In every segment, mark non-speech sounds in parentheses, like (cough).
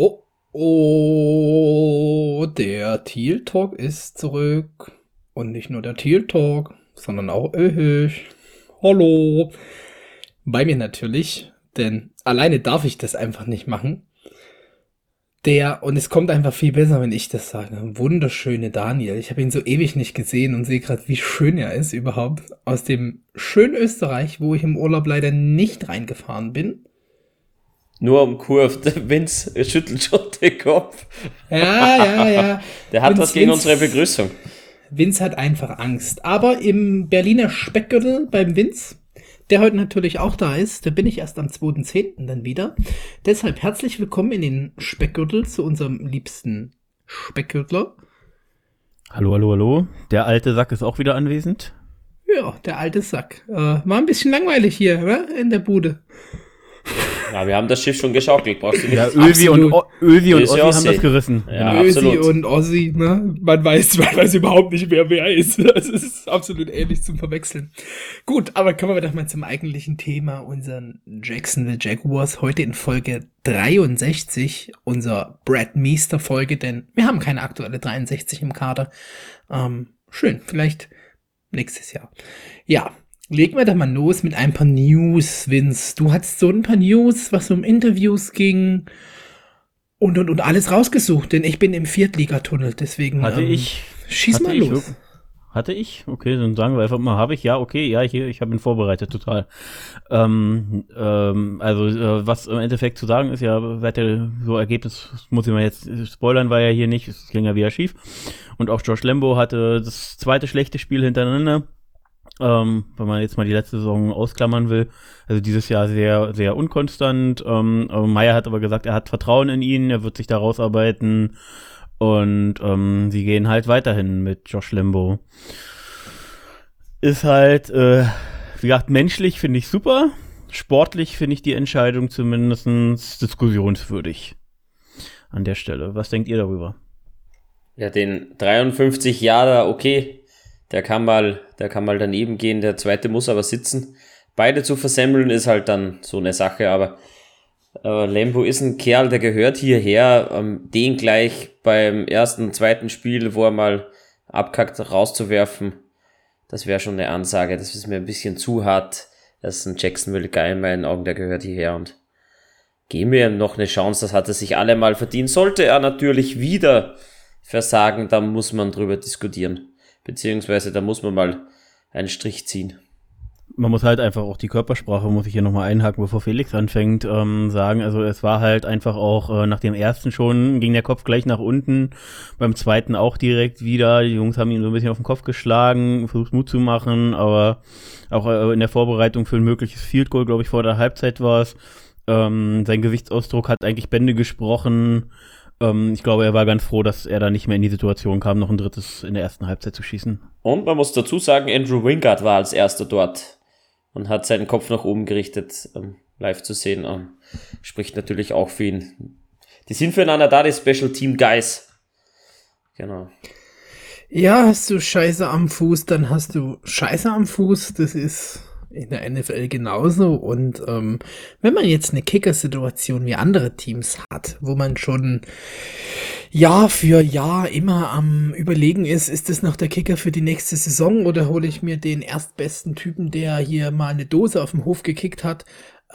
Oh, oh, der Teal Talk ist zurück. Und nicht nur der Teal Talk, sondern auch ich. Hallo. Bei mir natürlich, denn alleine darf ich das einfach nicht machen. Der, und es kommt einfach viel besser, wenn ich das sage. Wunderschöne Daniel. Ich habe ihn so ewig nicht gesehen und sehe gerade, wie schön er ist überhaupt. Aus dem schönen Österreich, wo ich im Urlaub leider nicht reingefahren bin. Nur um Kurve, (laughs) Vince schüttelt schon den Kopf. Ja, ja, ja. (laughs) Der hat Vince, was gegen Vince, unsere Begrüßung. Vince hat einfach Angst. Aber im Berliner Speckgürtel beim Vince, der heute natürlich auch da ist, da bin ich erst am 2.10. dann wieder. Deshalb herzlich willkommen in den Speckgürtel zu unserem liebsten Speckgürtler. Hallo, hallo, hallo. Der alte Sack ist auch wieder anwesend. Ja, der alte Sack. Äh, war ein bisschen langweilig hier, oder? In der Bude. Ja, wir haben das Schiff schon geschaukelt, brauchst du nicht. Ja, Övi und, Övi und Ossi haben das gerissen. Ja, Ösi absolut. und Ossi, ne? Man weiß, (laughs) man weiß überhaupt nicht, wer wer ist. Das ist absolut ähnlich zum Verwechseln. Gut, aber kommen wir doch mal zum eigentlichen Thema, unseren Jacksonville Jaguars. Heute in Folge 63, unser Brad Meester Folge, denn wir haben keine aktuelle 63 im Kader. Ähm, schön, vielleicht nächstes Jahr. Ja, legen wir da mal los mit ein paar News, Vince. Du hattest so ein paar News, was um Interviews ging und und und alles rausgesucht, denn ich bin im Viertligatunnel, deswegen Hatte ähm, ich. schieß hatte mal ich los. Hatte ich? Okay, dann sagen wir einfach mal, habe ich? Ja, okay, ja, ich, ich habe ihn vorbereitet, total. Ähm, ähm, also, äh, was im Endeffekt zu sagen ist, ja, ja so Ergebnis, muss ich mal jetzt, spoilern war ja hier nicht, es ging ja wieder schief. Und auch Josh Lambo hatte das zweite schlechte Spiel hintereinander. Ähm, wenn man jetzt mal die letzte Saison ausklammern will. Also dieses Jahr sehr, sehr unkonstant. Ähm, Meyer hat aber gesagt, er hat Vertrauen in ihn, er wird sich da rausarbeiten. Und ähm, sie gehen halt weiterhin mit Josh Lambo. Ist halt, äh, wie gesagt, menschlich finde ich super. Sportlich finde ich die Entscheidung zumindest diskussionswürdig. An der Stelle. Was denkt ihr darüber? Ja, den 53 Jahre, okay, der kann mal, der kann mal daneben gehen, der zweite muss aber sitzen. Beide zu versemmeln ist halt dann so eine Sache, aber äh, Lembo ist ein Kerl, der gehört hierher, ähm, den gleich beim ersten, zweiten Spiel, wo er mal abkackt, rauszuwerfen. Das wäre schon eine Ansage, das ist mir ein bisschen zu hart. Das ist ein Jacksonville Guy in meinen Augen, der gehört hierher und geben wir ihm noch eine Chance, das hat er sich alle mal verdient. Sollte er natürlich wieder versagen, dann muss man drüber diskutieren. Beziehungsweise da muss man mal einen Strich ziehen. man muss halt einfach auch die Körpersprache, muss ich hier nochmal einhaken, bevor Felix anfängt, ähm, sagen. Also es war halt einfach auch äh, nach dem ersten schon, ging der Kopf gleich nach unten, beim zweiten auch direkt wieder. Die Jungs haben ihn so ein bisschen auf den Kopf geschlagen, versucht Mut zu machen, aber auch äh, in der Vorbereitung für ein mögliches Field Goal, glaube ich, vor der Halbzeit war es. Ähm, sein Gesichtsausdruck hat eigentlich Bände gesprochen. Ähm, ich glaube, er war ganz froh, dass er da nicht mehr in die Situation kam, noch ein drittes in der ersten Halbzeit zu schießen. Und man muss dazu sagen, Andrew Wingard war als erster dort und hat seinen Kopf nach oben gerichtet, ähm, live zu sehen. Ähm, spricht natürlich auch für ihn. Die sind füreinander da, die Special Team Guys. Genau. Ja, hast du Scheiße am Fuß, dann hast du Scheiße am Fuß. Das ist in der NFL genauso. Und ähm, wenn man jetzt eine Kicker-Situation wie andere Teams hat, wo man schon Jahr für Jahr immer am Überlegen ist, ist das noch der Kicker für die nächste Saison oder hole ich mir den erstbesten Typen, der hier mal eine Dose auf dem Hof gekickt hat,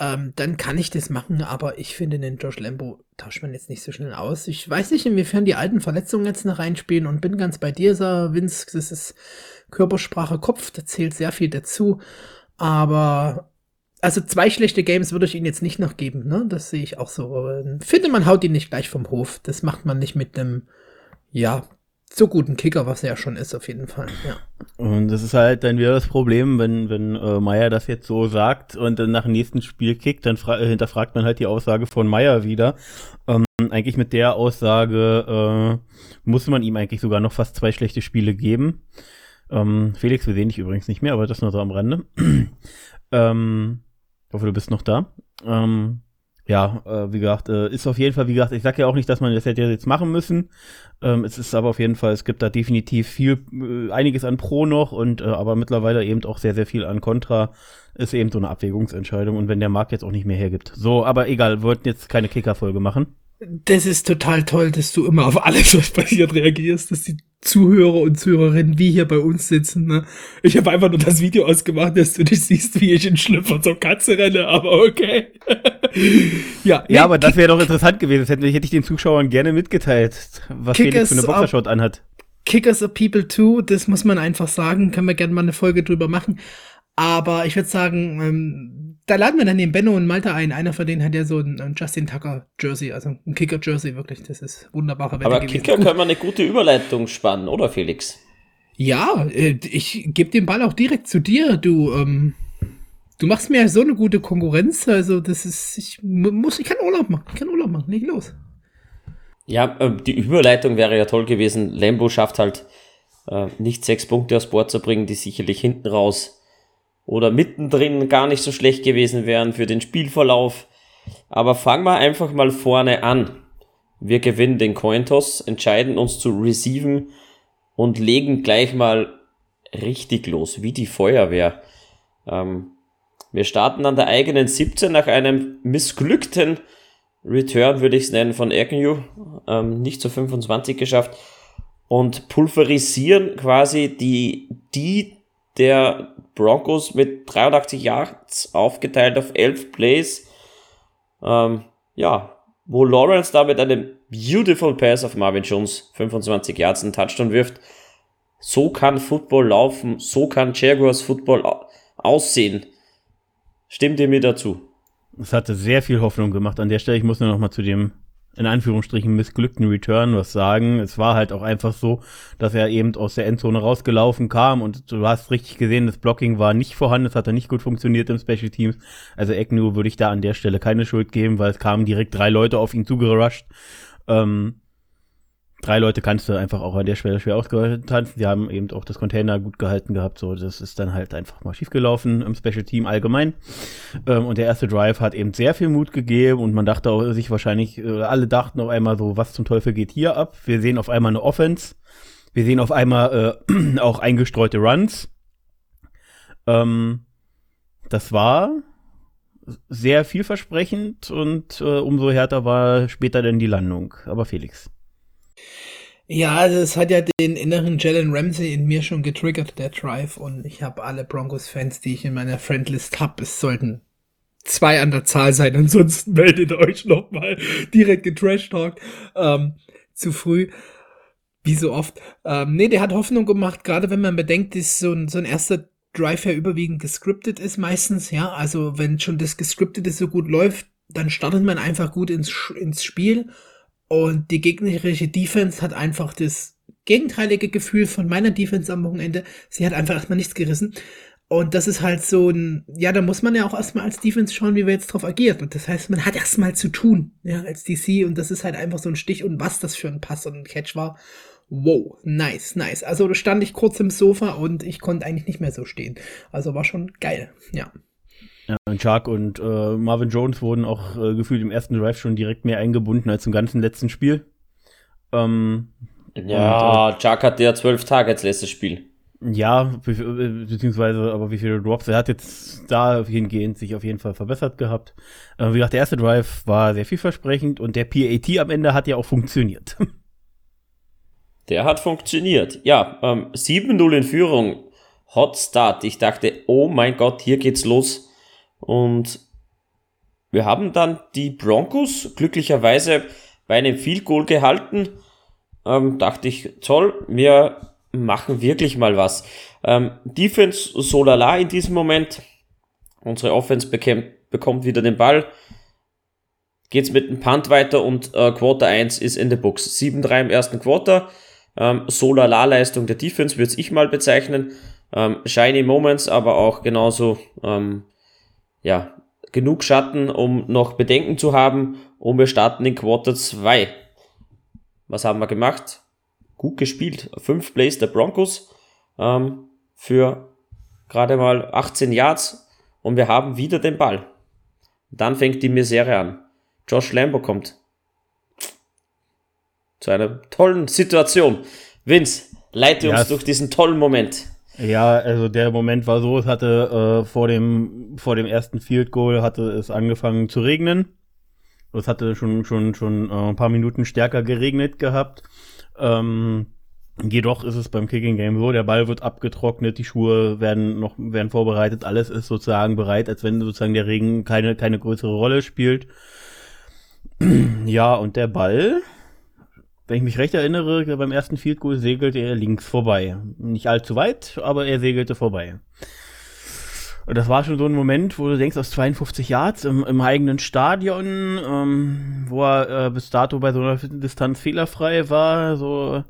ähm, dann kann ich das machen, aber ich finde den Josh Lambo tauscht man jetzt nicht so schnell aus. Ich weiß nicht, inwiefern die alten Verletzungen jetzt noch reinspielen und bin ganz bei dir, sah Vince, das ist Körpersprache Kopf, da zählt sehr viel dazu, aber also zwei schlechte Games würde ich ihn jetzt nicht noch geben, ne? Das sehe ich auch so. Finde, man haut ihn nicht gleich vom Hof. Das macht man nicht mit einem, ja, so guten Kicker, was er ja schon ist, auf jeden Fall. Ja. Und das ist halt dann wieder das Problem, wenn, wenn äh, Meier das jetzt so sagt und dann nach dem nächsten Spiel kickt, dann äh, hinterfragt man halt die Aussage von Meier wieder. Ähm, eigentlich mit der Aussage äh, muss man ihm eigentlich sogar noch fast zwei schlechte Spiele geben. Ähm, Felix, wir sehen dich übrigens nicht mehr, aber das nur so am Rande. (clears throat) ähm, ich hoffe, du bist noch da. Ähm, ja, äh, wie gesagt, äh, ist auf jeden Fall, wie gesagt, ich sage ja auch nicht, dass man das hätte jetzt machen müssen. Ähm, es ist aber auf jeden Fall, es gibt da definitiv viel, äh, einiges an Pro noch und äh, aber mittlerweile eben auch sehr, sehr viel an Contra. Ist eben so eine Abwägungsentscheidung und wenn der Markt jetzt auch nicht mehr hergibt. So, aber egal, wir wollten jetzt keine Kicker-Folge machen. Das ist total toll, dass du immer auf alles, was passiert, reagierst, dass die Zuhörer und Zuhörerinnen wie hier bei uns sitzen. Ne? Ich habe einfach nur das Video ausgemacht, dass du nicht siehst, wie ich in Schlüpfer zur Katze renne, aber okay. (laughs) ja, ja, aber das wäre doch interessant gewesen. Das hätte, hätte ich den Zuschauern gerne mitgeteilt, was Felix für eine Boxershot anhat. Kickers are people too, das muss man einfach sagen. Können wir gerne mal eine Folge drüber machen. Aber ich würde sagen, ähm, da laden wir dann den Benno und Malte ein. Einer von denen hat ja so ein, Justin Tucker Jersey, also ein Kicker Jersey, wirklich. Das ist wunderbarer Wetter Aber gewesen. Kicker können wir eine gute Überleitung spannen, oder Felix? Ja, äh, ich gebe den Ball auch direkt zu dir. Du, ähm, du machst mir so eine gute Konkurrenz. Also das ist, ich muss, ich kann Urlaub machen. Ich kann Urlaub machen. Leg los. Ja, äh, die Überleitung wäre ja toll gewesen. Lambo schafft halt äh, nicht sechs Punkte aus Bord zu bringen, die sicherlich hinten raus oder mittendrin gar nicht so schlecht gewesen wären für den Spielverlauf. Aber fangen wir einfach mal vorne an. Wir gewinnen den Cointos, entscheiden uns zu receiven und legen gleich mal richtig los, wie die Feuerwehr. Ähm, wir starten an der eigenen 17 nach einem missglückten Return, würde ich es nennen, von Agnew. Ähm, nicht zu 25 geschafft. Und pulverisieren quasi die, die der Broncos mit 83 Yards aufgeteilt auf 11 Plays. Ähm, ja, wo Lawrence da mit einem beautiful Pass auf Marvin Jones 25 Yards einen Touchdown wirft. So kann Football laufen, so kann Jaguars Football aussehen. Stimmt ihr mir dazu? Es hatte sehr viel Hoffnung gemacht an der Stelle. Ich muss nur noch mal zu dem in Anführungsstrichen missglückten Return was sagen. Es war halt auch einfach so, dass er eben aus der Endzone rausgelaufen kam und du hast richtig gesehen, das Blocking war nicht vorhanden, es hat nicht gut funktioniert im Special Teams. Also Agnew würde ich da an der Stelle keine Schuld geben, weil es kamen direkt drei Leute auf ihn zugerusht. Ähm, drei Leute kannst du einfach auch an der Stelle schwer ausgetanzt. Die haben eben auch das Container gut gehalten gehabt. So, das ist dann halt einfach mal schiefgelaufen im Special Team allgemein. Ähm, und der erste Drive hat eben sehr viel Mut gegeben und man dachte auch sich wahrscheinlich, äh, alle dachten auf einmal so, was zum Teufel geht hier ab? Wir sehen auf einmal eine Offense. Wir sehen auf einmal äh, (clears throat) auch eingestreute Runs. Ähm, das war sehr vielversprechend und äh, umso härter war später dann die Landung. Aber Felix. Ja, das hat ja den inneren Jalen Ramsey in mir schon getriggert, der Drive. Und ich habe alle Broncos-Fans, die ich in meiner Friendlist habe. Es sollten zwei an der Zahl sein. Ansonsten meldet euch nochmal direkt getrashtalkt. Ähm, zu früh. Wie so oft. Ähm, nee, der hat Hoffnung gemacht, gerade wenn man bedenkt, dass so ein, so ein erster Drive ja überwiegend gescriptet ist meistens. Ja, also wenn schon das Gescriptete so gut läuft, dann startet man einfach gut ins, ins Spiel und die gegnerische Defense hat einfach das gegenteilige Gefühl von meiner Defense am Wochenende. Sie hat einfach erstmal nichts gerissen. Und das ist halt so ein, ja, da muss man ja auch erstmal als Defense schauen, wie wir jetzt drauf agiert. Und das heißt, man hat erstmal zu tun, ja, als DC. Und das ist halt einfach so ein Stich. Und was das für ein Pass und ein Catch war, wow, nice, nice. Also da stand ich kurz im Sofa und ich konnte eigentlich nicht mehr so stehen. Also war schon geil, ja. Ja, und Shark und äh, Marvin Jones wurden auch äh, gefühlt im ersten Drive schon direkt mehr eingebunden als im ganzen letzten Spiel. Ähm, ja, und, äh, Shark hatte ja zwölf Tage als letztes Spiel. Ja, äh, beziehungsweise, aber wie viele Drops? Er hat jetzt da hingehend sich auf jeden Fall verbessert gehabt. Äh, wie gesagt, der erste Drive war sehr vielversprechend und der PAT am Ende hat ja auch funktioniert. (laughs) Der hat funktioniert. Ja, ähm, 7-0 in Führung. Hot Start. Ich dachte, oh mein Gott, hier geht's los. Und wir haben dann die Broncos glücklicherweise bei einem Field Goal gehalten. Ähm, dachte ich, toll, wir machen wirklich mal was. Ähm, Defense so lala in diesem Moment. Unsere Offense bekämpft, bekommt wieder den Ball. Geht's mit dem Punt weiter und äh, Quarter 1 ist in der Box. 7-3 im ersten Quarter. Ähm, so lala Leistung der Defense würde ich mal bezeichnen. Ähm, shiny Moments, aber auch genauso ähm, ja, genug Schatten, um noch Bedenken zu haben und wir starten in Quarter 2. Was haben wir gemacht? Gut gespielt. Fünf Plays der Broncos ähm, für gerade mal 18 Yards und wir haben wieder den Ball. Dann fängt die Misere an. Josh Lambo kommt zu einer tollen Situation. Vince, leite uns ja, durch diesen tollen Moment. Ja, also der Moment war so, es hatte äh, vor dem vor dem ersten Field Goal hatte es angefangen zu regnen. Es hatte schon, schon, schon äh, ein paar Minuten stärker geregnet gehabt. Ähm, jedoch ist es beim Kicking Game so, der Ball wird abgetrocknet, die Schuhe werden noch, werden vorbereitet, alles ist sozusagen bereit, als wenn sozusagen der Regen keine, keine größere Rolle spielt. (clears throat) ja, und der Ball, wenn ich mich recht erinnere, beim ersten Field Goal segelte er links vorbei. Nicht allzu weit, aber er segelte vorbei. Und das war schon so ein Moment, wo du denkst, aus 52 Yards im, im eigenen Stadion, ähm, wo er äh, bis dato bei so einer Distanz fehlerfrei war, so,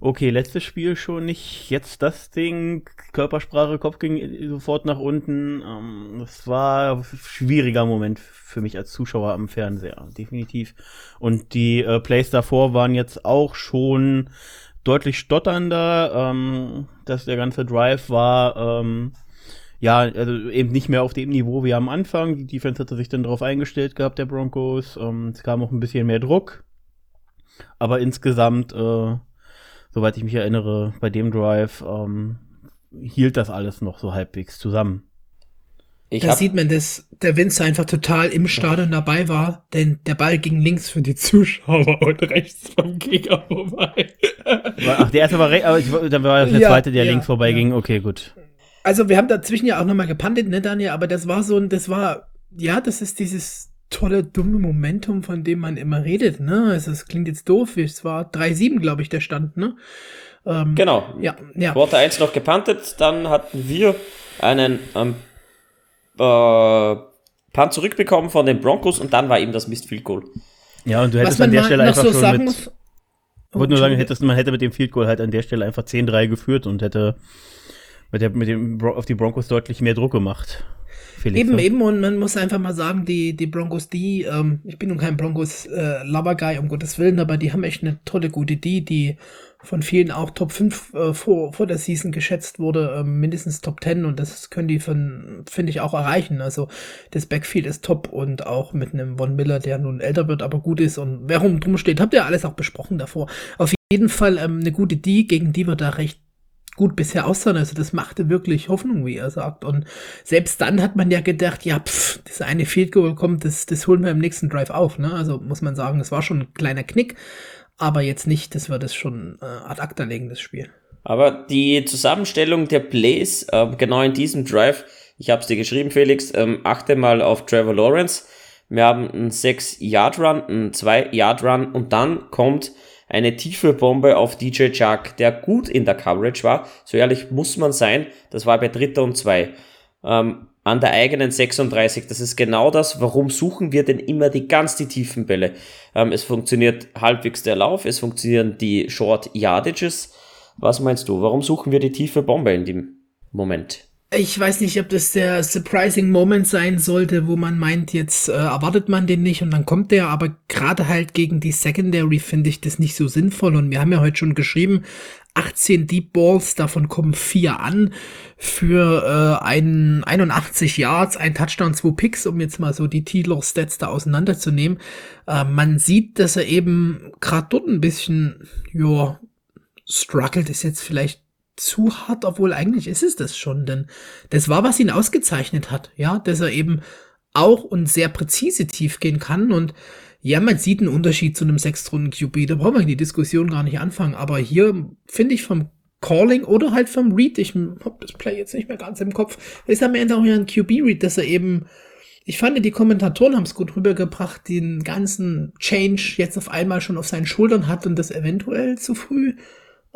okay, letztes Spiel schon nicht, jetzt das Ding, Körpersprache, Kopf ging sofort nach unten. Ähm, das war ein schwieriger Moment für mich als Zuschauer am Fernseher, definitiv. Und die äh, Plays davor waren jetzt auch schon deutlich stotternder. Ähm, dass der ganze Drive war, ähm, ja, also eben nicht mehr auf dem Niveau wie am Anfang. Die Defense hatte sich dann darauf eingestellt gehabt, der Broncos. Ähm, es kam auch ein bisschen mehr Druck. Aber insgesamt, äh, soweit ich mich erinnere, bei dem Drive ähm, hielt das alles noch so halbwegs zusammen. Ich da sieht man, dass der Winzer einfach total im Stadion dabei war, denn der Ball ging links für die Zuschauer (laughs) und rechts vom Gegner vorbei. Ach, der erste war rechts, aber ich, dann war der zweite, der ja, links vorbei ja. ging. Okay, gut. Also wir haben dazwischen ja auch nochmal gepandet, ne, Daniel, aber das war so ein, das war, ja, das ist dieses tolle, dumme Momentum, von dem man immer redet, ne? Also es klingt jetzt doof, es war 3-7, glaube ich, der Stand, ne? Ähm, genau. Ja, ja. Quarter 1 noch gepantet, dann hatten wir einen ähm, äh, Punt zurückbekommen von den Broncos und dann war eben das Mist Field Goal. Ja, und du hättest an der Stelle einfach so schon mit, muss, oh, wollte nur sagen, hättest, man hätte mit dem Field Goal halt an der Stelle einfach 10-3 geführt und hätte mit, der, mit dem auf die Broncos deutlich mehr Druck gemacht. Felix, eben, ne? eben, und man muss einfach mal sagen, die, die Broncos, die, ähm, ich bin nun kein Broncos-Lover-Guy, äh, um Gottes Willen, aber die haben echt eine tolle, gute die, die von vielen auch Top 5 äh, vor, vor der Season geschätzt wurde, äh, mindestens Top 10 und das können die von, finde ich, auch erreichen. Also das Backfield ist top und auch mit einem Von Miller, der nun älter wird, aber gut ist und wer rum drum steht, habt ihr alles auch besprochen davor. Auf jeden Fall ähm, eine gute die, gegen die wir da recht gut bisher aussahen. Also das machte wirklich Hoffnung, wie er sagt. Und selbst dann hat man ja gedacht, ja, pff, das eine Field Goal kommt, das, das holen wir im nächsten Drive auf. Ne? Also muss man sagen, es war schon ein kleiner Knick, aber jetzt nicht, dass wir das schon äh, ad acta legen, das Spiel. Aber die Zusammenstellung der Plays, äh, genau in diesem Drive, ich habe es dir geschrieben, Felix, ähm, achte mal auf Trevor Lawrence. Wir haben einen 6-Yard-Run, einen 2-Yard-Run und dann kommt eine tiefe Bombe auf DJ Chuck, der gut in der Coverage war. So ehrlich muss man sein, das war bei Dritter und Zwei. Ähm, an der eigenen 36. Das ist genau das, warum suchen wir denn immer die ganz die tiefen Bälle. Ähm, es funktioniert halbwegs der Lauf, es funktionieren die Short Yardages. Was meinst du, warum suchen wir die tiefe Bombe in dem Moment? Ich weiß nicht, ob das der surprising Moment sein sollte, wo man meint, jetzt äh, erwartet man den nicht und dann kommt der, aber gerade halt gegen die Secondary finde ich das nicht so sinnvoll und wir haben ja heute schon geschrieben, 18 Deep Balls, davon kommen vier an für äh, ein 81 Yards, ein Touchdown, zwei Picks, um jetzt mal so die Tilo-Stats da auseinanderzunehmen. Äh, man sieht, dass er eben gerade dort ein bisschen, ja, struggelt ist jetzt vielleicht zu hart, obwohl eigentlich ist es das schon, denn das war, was ihn ausgezeichnet hat, ja, dass er eben auch und sehr präzise tief gehen kann und ja, man sieht einen Unterschied zu einem Sechstrunden-QB, da brauchen wir die Diskussion gar nicht anfangen, aber hier finde ich vom Calling oder halt vom Read, ich hab das Play jetzt nicht mehr ganz im Kopf, ist am Ende auch ja ein QB-Read, dass er eben ich fand, die Kommentatoren haben es gut rübergebracht, den ganzen Change jetzt auf einmal schon auf seinen Schultern hat und das eventuell zu früh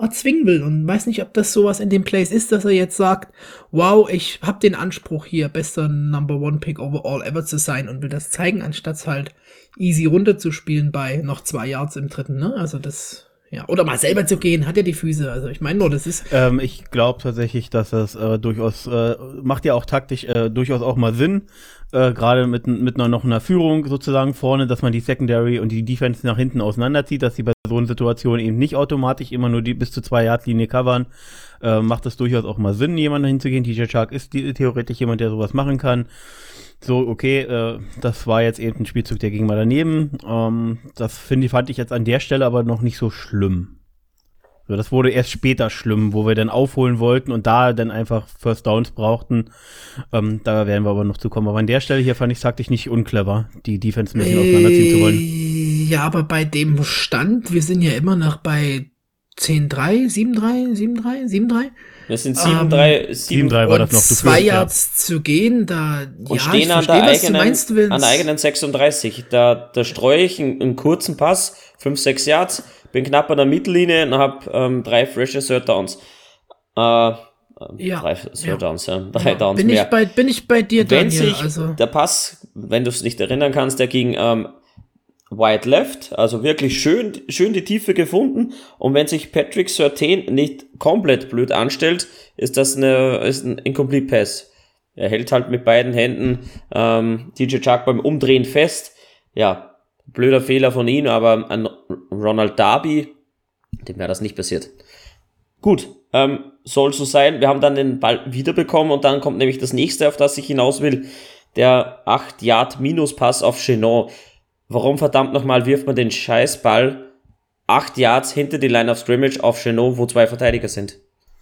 erzwingen will und weiß nicht, ob das sowas in dem Place ist, dass er jetzt sagt, wow, ich habe den Anspruch hier bester Number One Pick overall ever zu sein und will das zeigen, anstatt halt easy runterzuspielen bei noch zwei Yards im dritten, ne? Also das ja, oder mal selber zu gehen, hat ja die Füße. Also ich meine nur, das ist. Ähm, ich glaube tatsächlich, dass das äh, durchaus äh, macht ja auch taktisch äh, durchaus auch mal Sinn, äh, gerade mit mit einer noch einer Führung sozusagen vorne, dass man die Secondary und die Defense nach hinten auseinanderzieht, dass sie bei so einer Situation eben nicht automatisch immer nur die bis zu zwei Yard Linie covern. Äh, macht das durchaus auch mal Sinn, jemanden hinzugehen. TJ Shark ist die, theoretisch jemand, der sowas machen kann so, okay, äh, das war jetzt eben ein Spielzug, der ging mal daneben. Ähm, das finde fand ich jetzt an der Stelle aber noch nicht so schlimm. So, das wurde erst später schlimm, wo wir dann aufholen wollten und da dann einfach First Downs brauchten. Ähm, da werden wir aber noch zu kommen. Aber an der Stelle hier fand ich taktisch nicht unclever, die Defense ein bisschen äh, auseinanderziehen zu wollen. Ja, aber bei dem Stand, wir sind ja immer noch bei 10-3, 7-3, 7-3, 7-3. Wir sind 7-3, ähm, 7-3 war das noch. Du zwei Yards ja. zu gehen, da und ja, stehen an, verstehe, der eigenen, meinst, an der eigenen 36. Da, da streue ich einen, einen kurzen Pass, 5-6 Yards bin knapp an der Mittellinie und habe ähm, drei frische Third Downs. Äh, ja. Drei Third ja. Downs, ja. Drei ja. Downs bin mehr. Ich bei, bin ich bei dir, Wenn Daniel, sich also. der Pass, wenn du es nicht erinnern kannst, der ging ähm, wide left, also wirklich schön, schön die Tiefe gefunden. Und wenn sich Patrick Surtain nicht komplett blöd anstellt, ist das eine, ist ein Incomplete Pass. Er hält halt mit beiden Händen ähm, DJ Chuck beim Umdrehen fest. Ja, blöder Fehler von ihm, aber an Ronald Darby, dem wäre das nicht passiert. Gut, ähm, soll so sein. Wir haben dann den Ball wiederbekommen und dann kommt nämlich das nächste, auf das ich hinaus will. Der 8 Yard Minuspass auf Chenot. Warum verdammt nochmal wirft man den Scheißball 8 Yards hinter die Line of Scrimmage auf Chenot, wo zwei Verteidiger sind?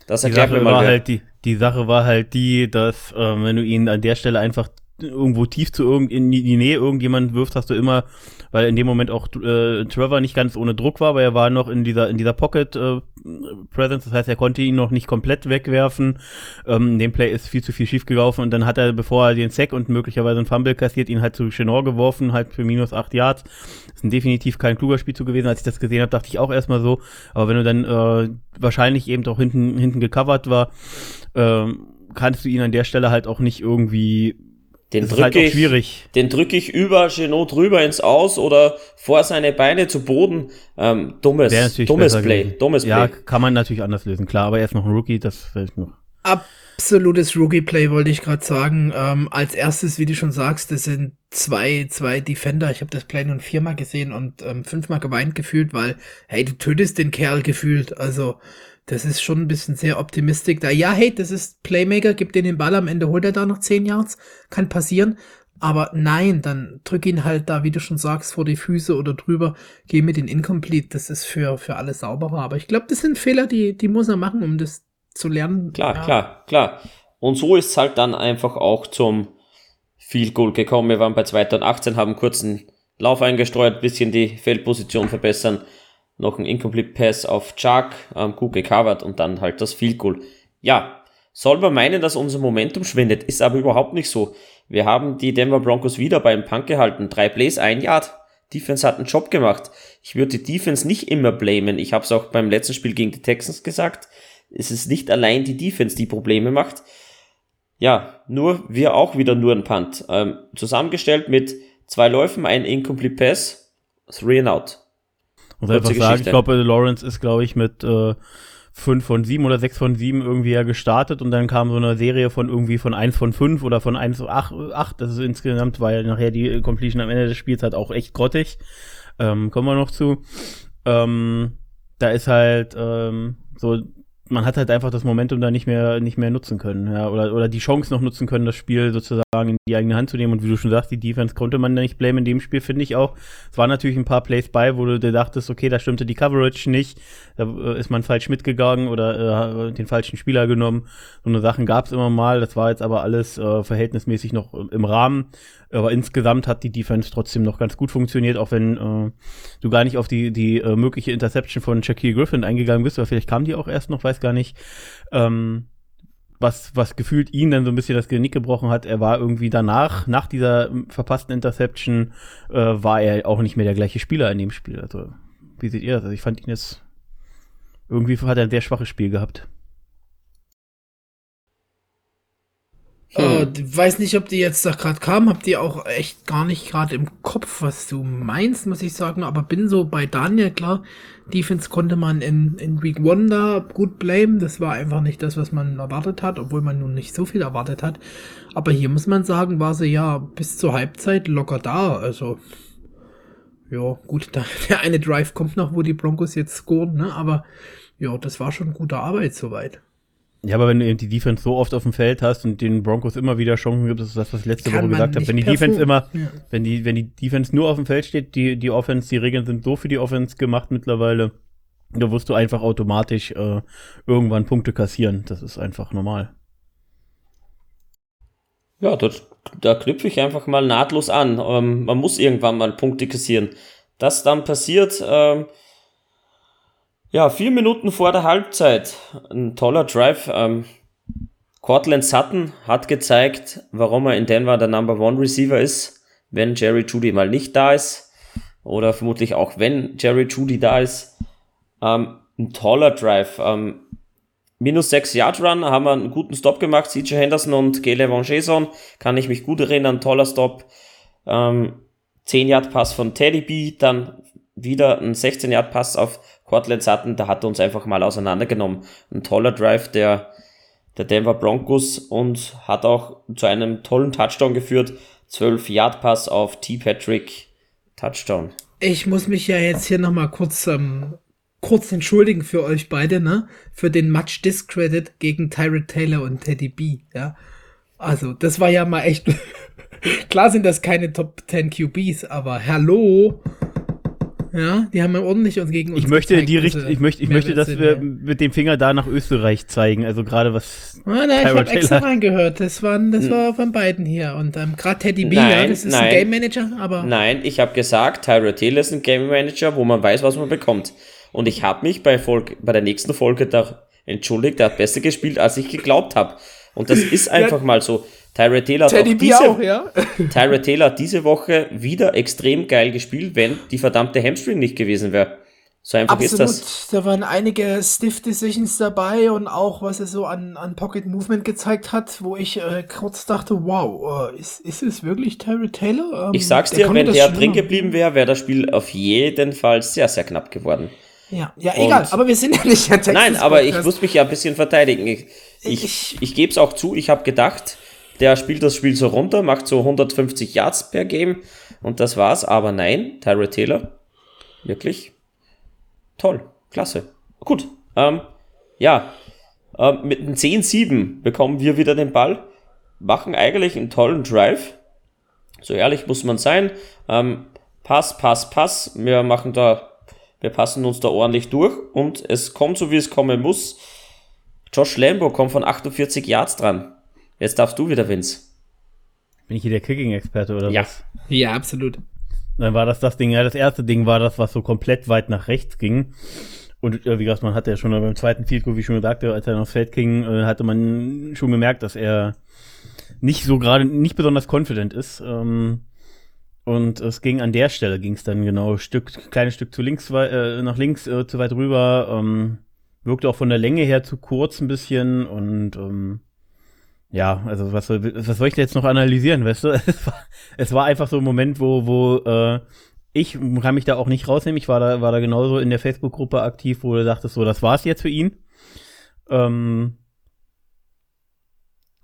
Das erklärt mir mal. War halt die, die Sache war halt die, dass ähm, wenn du ihn an der Stelle einfach irgendwo tief zu irgend in die Nähe irgendjemand wirft, hast du immer, weil in dem Moment auch äh, Trevor nicht ganz ohne Druck war, aber er war noch in dieser in dieser Pocket äh, Presence, das heißt, er konnte ihn noch nicht komplett wegwerfen. Ähm, in dem Play ist viel zu viel schief gelaufen und dann hat er, bevor er den Sack und möglicherweise einen Fumble kassiert, ihn halt zu Chenor geworfen, halt für minus acht Yards. Das ist definitiv kein kluger Spielzug gewesen. Als ich das gesehen habe, dachte ich auch erstmal so. Aber wenn du dann äh, wahrscheinlich eben auch hinten hinten gecovert war, ähm, kannst du ihn an der Stelle halt auch nicht irgendwie den drücke halt ich, schwierig. Den drücke ich über Genot drüber ins Aus oder vor seine Beine zu Boden. Ähm, dummes, dummes Play, dummes ja, Play. Ja, kann man natürlich anders lösen, klar, aber er ist noch ein Rookie, das fällt noch. Absolutes Rookie-Play, wollte ich gerade sagen. Ähm, als erstes, wie du schon sagst, das sind zwei, zwei Defender. Ich habe das Play nun viermal gesehen und ähm, fünfmal geweint gefühlt, weil, hey, du tötest den Kerl gefühlt. Also, das ist schon ein bisschen sehr optimistisch da. Ja, hey, das ist Playmaker, gibt den den Ball, am Ende holt er da noch 10 Yards. Kann passieren. Aber nein, dann drück ihn halt da, wie du schon sagst, vor die Füße oder drüber. Geh mit den Incomplete. Das ist für, für alle sauberer. Aber ich glaube, das sind Fehler, die, die muss er machen, um das zu lernen. Klar, ja. klar, klar. Und so ist es halt dann einfach auch zum Field Goal gekommen. Wir waren bei 2018, haben kurz einen Lauf eingestreut, bisschen die Feldposition verbessern noch ein Incomplete Pass auf Chuck, ähm, gut gecovert und dann halt das Field Goal. Ja, soll man meinen, dass unser Momentum schwindet, ist aber überhaupt nicht so. Wir haben die Denver Broncos wieder beim Punk gehalten. Drei Plays, ein Yard. Defense hat einen Job gemacht. Ich würde die Defense nicht immer blamen. Ich habe es auch beim letzten Spiel gegen die Texans gesagt. Es ist nicht allein die Defense, die Probleme macht. Ja, nur wir auch wieder nur ein Punt. Ähm, zusammengestellt mit zwei Läufen, ein Incomplete Pass, three and out. Muss einfach sagen, ich glaube, Lawrence ist, glaube ich, mit äh, 5 von 7 oder 6 von 7 irgendwie ja gestartet und dann kam so eine Serie von irgendwie von 1 von 5 oder von 1 zu 8, 8. Das ist insgesamt, weil nachher die Completion am Ende des Spiels halt auch echt grottig. Ähm, kommen wir noch zu. Ähm, da ist halt ähm, so man hat halt einfach das Momentum da nicht mehr, nicht mehr nutzen können, ja, oder, oder die Chance noch nutzen können, das Spiel sozusagen in die eigene Hand zu nehmen. Und wie du schon sagst, die Defense konnte man da nicht blamen in dem Spiel, finde ich auch. Es waren natürlich ein paar Plays bei, wo du dir dachtest, okay, da stimmte die Coverage nicht, da äh, ist man falsch mitgegangen oder äh, den falschen Spieler genommen. So eine Sachen gab es immer mal, das war jetzt aber alles äh, verhältnismäßig noch im Rahmen. Aber insgesamt hat die Defense trotzdem noch ganz gut funktioniert, auch wenn äh, du gar nicht auf die, die äh, mögliche Interception von Shaquille Griffin eingegangen bist, weil vielleicht kam die auch erst noch, weiß gar nicht. Ähm, was, was gefühlt ihn dann so ein bisschen das Genick gebrochen hat, er war irgendwie danach, nach dieser verpassten Interception, äh, war er auch nicht mehr der gleiche Spieler in dem Spiel. Also, wie seht ihr das? Also ich fand ihn jetzt, irgendwie hat er ein sehr schwaches Spiel gehabt. Äh, weiß nicht, ob die jetzt da gerade kam, habt ihr auch echt gar nicht gerade im Kopf, was du meinst, muss ich sagen, aber bin so bei Daniel, klar, Defense konnte man in, in Week 1 da gut blamen, das war einfach nicht das, was man erwartet hat, obwohl man nun nicht so viel erwartet hat, aber hier muss man sagen, war sie ja bis zur Halbzeit locker da, also, ja, gut, (laughs) da, der eine Drive kommt noch, wo die Broncos jetzt scoren, ne, aber, ja, das war schon gute Arbeit soweit. Ja, aber wenn du eben die Defense so oft auf dem Feld hast und den Broncos immer wieder Chancen gibt, das ist das, was ich letzte Woche gesagt habe. Wenn die Defense immer, ja. wenn die, wenn die Defense nur auf dem Feld steht, die, die Offense, die Regeln sind so für die Offense gemacht mittlerweile, Da wirst du einfach automatisch äh, irgendwann Punkte kassieren. Das ist einfach normal. Ja, das, da knüpfe ich einfach mal nahtlos an. Ähm, man muss irgendwann mal Punkte kassieren. Das dann passiert, ähm, ja, vier Minuten vor der Halbzeit. Ein toller Drive. Ähm, Cortland Sutton hat gezeigt, warum er in Denver der Number One Receiver ist, wenn Jerry Judy mal nicht da ist. Oder vermutlich auch wenn Jerry Judy da ist. Ähm, ein toller Drive. Ähm, minus 6 Yard Run, haben wir einen guten Stop gemacht. CJ Henderson und Gele Jason, kann ich mich gut erinnern, toller Stop. Ähm, 10 Yard Pass von Teddy B, dann wieder ein 16 Yard Pass auf Cortland Sutton, da hat er uns einfach mal auseinandergenommen. Ein toller Drive der, der Denver Broncos und hat auch zu einem tollen Touchdown geführt. 12 Yard Pass auf T. Patrick Touchdown. Ich muss mich ja jetzt hier nochmal kurz ähm, kurz entschuldigen für euch beide, ne? Für den Much Discredit gegen Tyrant Taylor und Teddy B, ja. Also, das war ja mal echt. (laughs) Klar sind das keine Top 10 QBs, aber hallo. Ja, die haben ja ordentlich uns gegen uns. Ich möchte gezeigt, die Richt ich möchte, ich möchte, dass wir mit dem Finger da nach Österreich zeigen. Also gerade was. Ah, nein, ich habe extra reingehört. Das waren, das hm. war von beiden hier. Und ähm, gerade Teddy B, nein, ja, das ist nein. ein Game Manager, aber. Nein, ich habe gesagt, Tyra Taylor ist ein Game Manager, wo man weiß, was man bekommt. Und ich habe mich bei, Folge, bei der nächsten Folge da entschuldigt, der hat besser gespielt, als ich geglaubt habe. Und das ist einfach ja. mal so. Tyra Taylor hat Teddy auch diese, auch, ja? (laughs) Tyra Taylor hat diese Woche wieder extrem geil gespielt, wenn die verdammte Hamstring nicht gewesen wäre. So einfach Absolut. ist das. Da waren einige Stiff Decisions dabei und auch, was er so an, an Pocket Movement gezeigt hat, wo ich äh, kurz dachte, wow, äh, ist, ist es wirklich Tyra Taylor? Ähm, ich sag's dir, wenn der drin geblieben wäre, wäre das Spiel auf jeden Fall sehr, sehr knapp geworden. Ja, ja, egal, und aber wir sind ja nicht der Texas Nein, aber ich muss mich ja ein bisschen verteidigen. Ich, ich, ich, ich gebe es auch zu, ich habe gedacht, der spielt das Spiel so runter, macht so 150 Yards per Game und das war's, aber nein, Tyra Taylor, wirklich toll, klasse. Gut, ähm, ja, ähm, mit einem 10-7 bekommen wir wieder den Ball, machen eigentlich einen tollen Drive, so ehrlich muss man sein, ähm, Pass, Pass, Pass, wir machen da wir passen uns da ordentlich durch und es kommt so, wie es kommen muss. Josh Lambo kommt von 48 Yards dran. Jetzt darfst du wieder, Vince. Bin ich hier der Kicking-Experte oder ja. was? Ja, absolut. Dann war das das Ding, ja, das erste Ding war das, was so komplett weit nach rechts ging. Und äh, wie gesagt, man hatte ja schon beim zweiten Field Goal, wie ich schon sagte, als er aufs Feld ging, äh, hatte man schon gemerkt, dass er nicht so gerade, nicht besonders confident ist. Ähm, und es ging an der Stelle, ging es dann genau Stück, kleines Stück zu links, äh, nach links, äh, zu weit rüber. Ähm, wirkte auch von der Länge her zu kurz ein bisschen und ähm, ja, also was soll, was soll ich jetzt noch analysieren, weißt du? (laughs) Es war, es war einfach so ein Moment, wo, wo äh, ich kann mich da auch nicht rausnehmen. Ich war da, war da genauso in der Facebook-Gruppe aktiv, wo du dachtest, so, das war's jetzt für ihn. Ähm,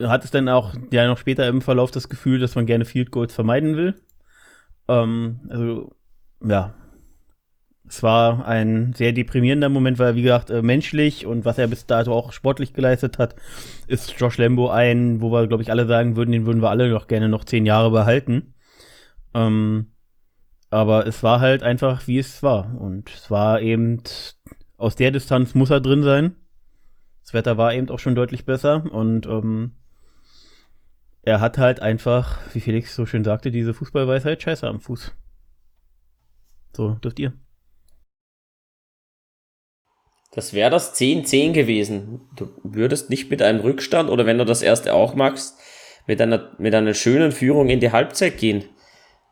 hat es dann auch ja noch später im Verlauf das Gefühl, dass man gerne Field Goals vermeiden will. Ähm, also, ja. Es war ein sehr deprimierender Moment, weil, wie gesagt, äh, menschlich und was er bis dato auch sportlich geleistet hat, ist Josh Lambo ein, wo wir, glaube ich, alle sagen würden, den würden wir alle noch gerne noch zehn Jahre behalten. Ähm, aber es war halt einfach, wie es war. Und es war eben, aus der Distanz muss er drin sein. Das Wetter war eben auch schon deutlich besser und ähm, er hat halt einfach, wie Felix so schön sagte, diese Fußballweisheit Scheiße am Fuß. So, dürft ihr. Das wäre das 10-10 gewesen. Du würdest nicht mit einem Rückstand oder wenn du das erste auch machst, mit einer, mit einer schönen Führung in die Halbzeit gehen,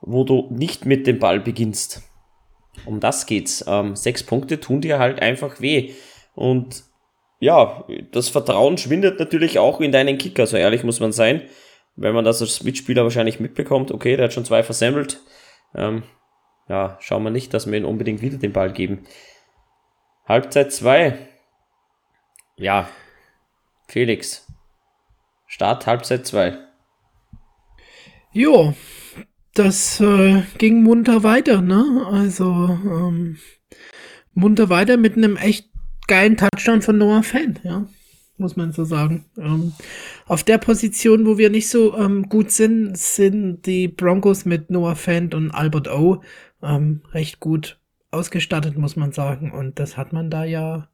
wo du nicht mit dem Ball beginnst. Um das geht's. Ähm, sechs Punkte tun dir halt einfach weh. Und ja, das Vertrauen schwindet natürlich auch in deinen Kicker, so ehrlich muss man sein wenn man das als Mitspieler wahrscheinlich mitbekommt, okay, der hat schon zwei versammelt, ähm, ja, schauen wir nicht, dass wir ihn unbedingt wieder den Ball geben. Halbzeit 2. Ja, Felix. Start Halbzeit 2. Jo, das äh, ging munter weiter, ne? Also ähm, munter weiter mit einem echt geilen Touchdown von Noah Fan, ja muss man so sagen. Ähm, auf der Position, wo wir nicht so ähm, gut sind, sind die Broncos mit Noah Fant und Albert O ähm, recht gut ausgestattet, muss man sagen. Und das hat man da ja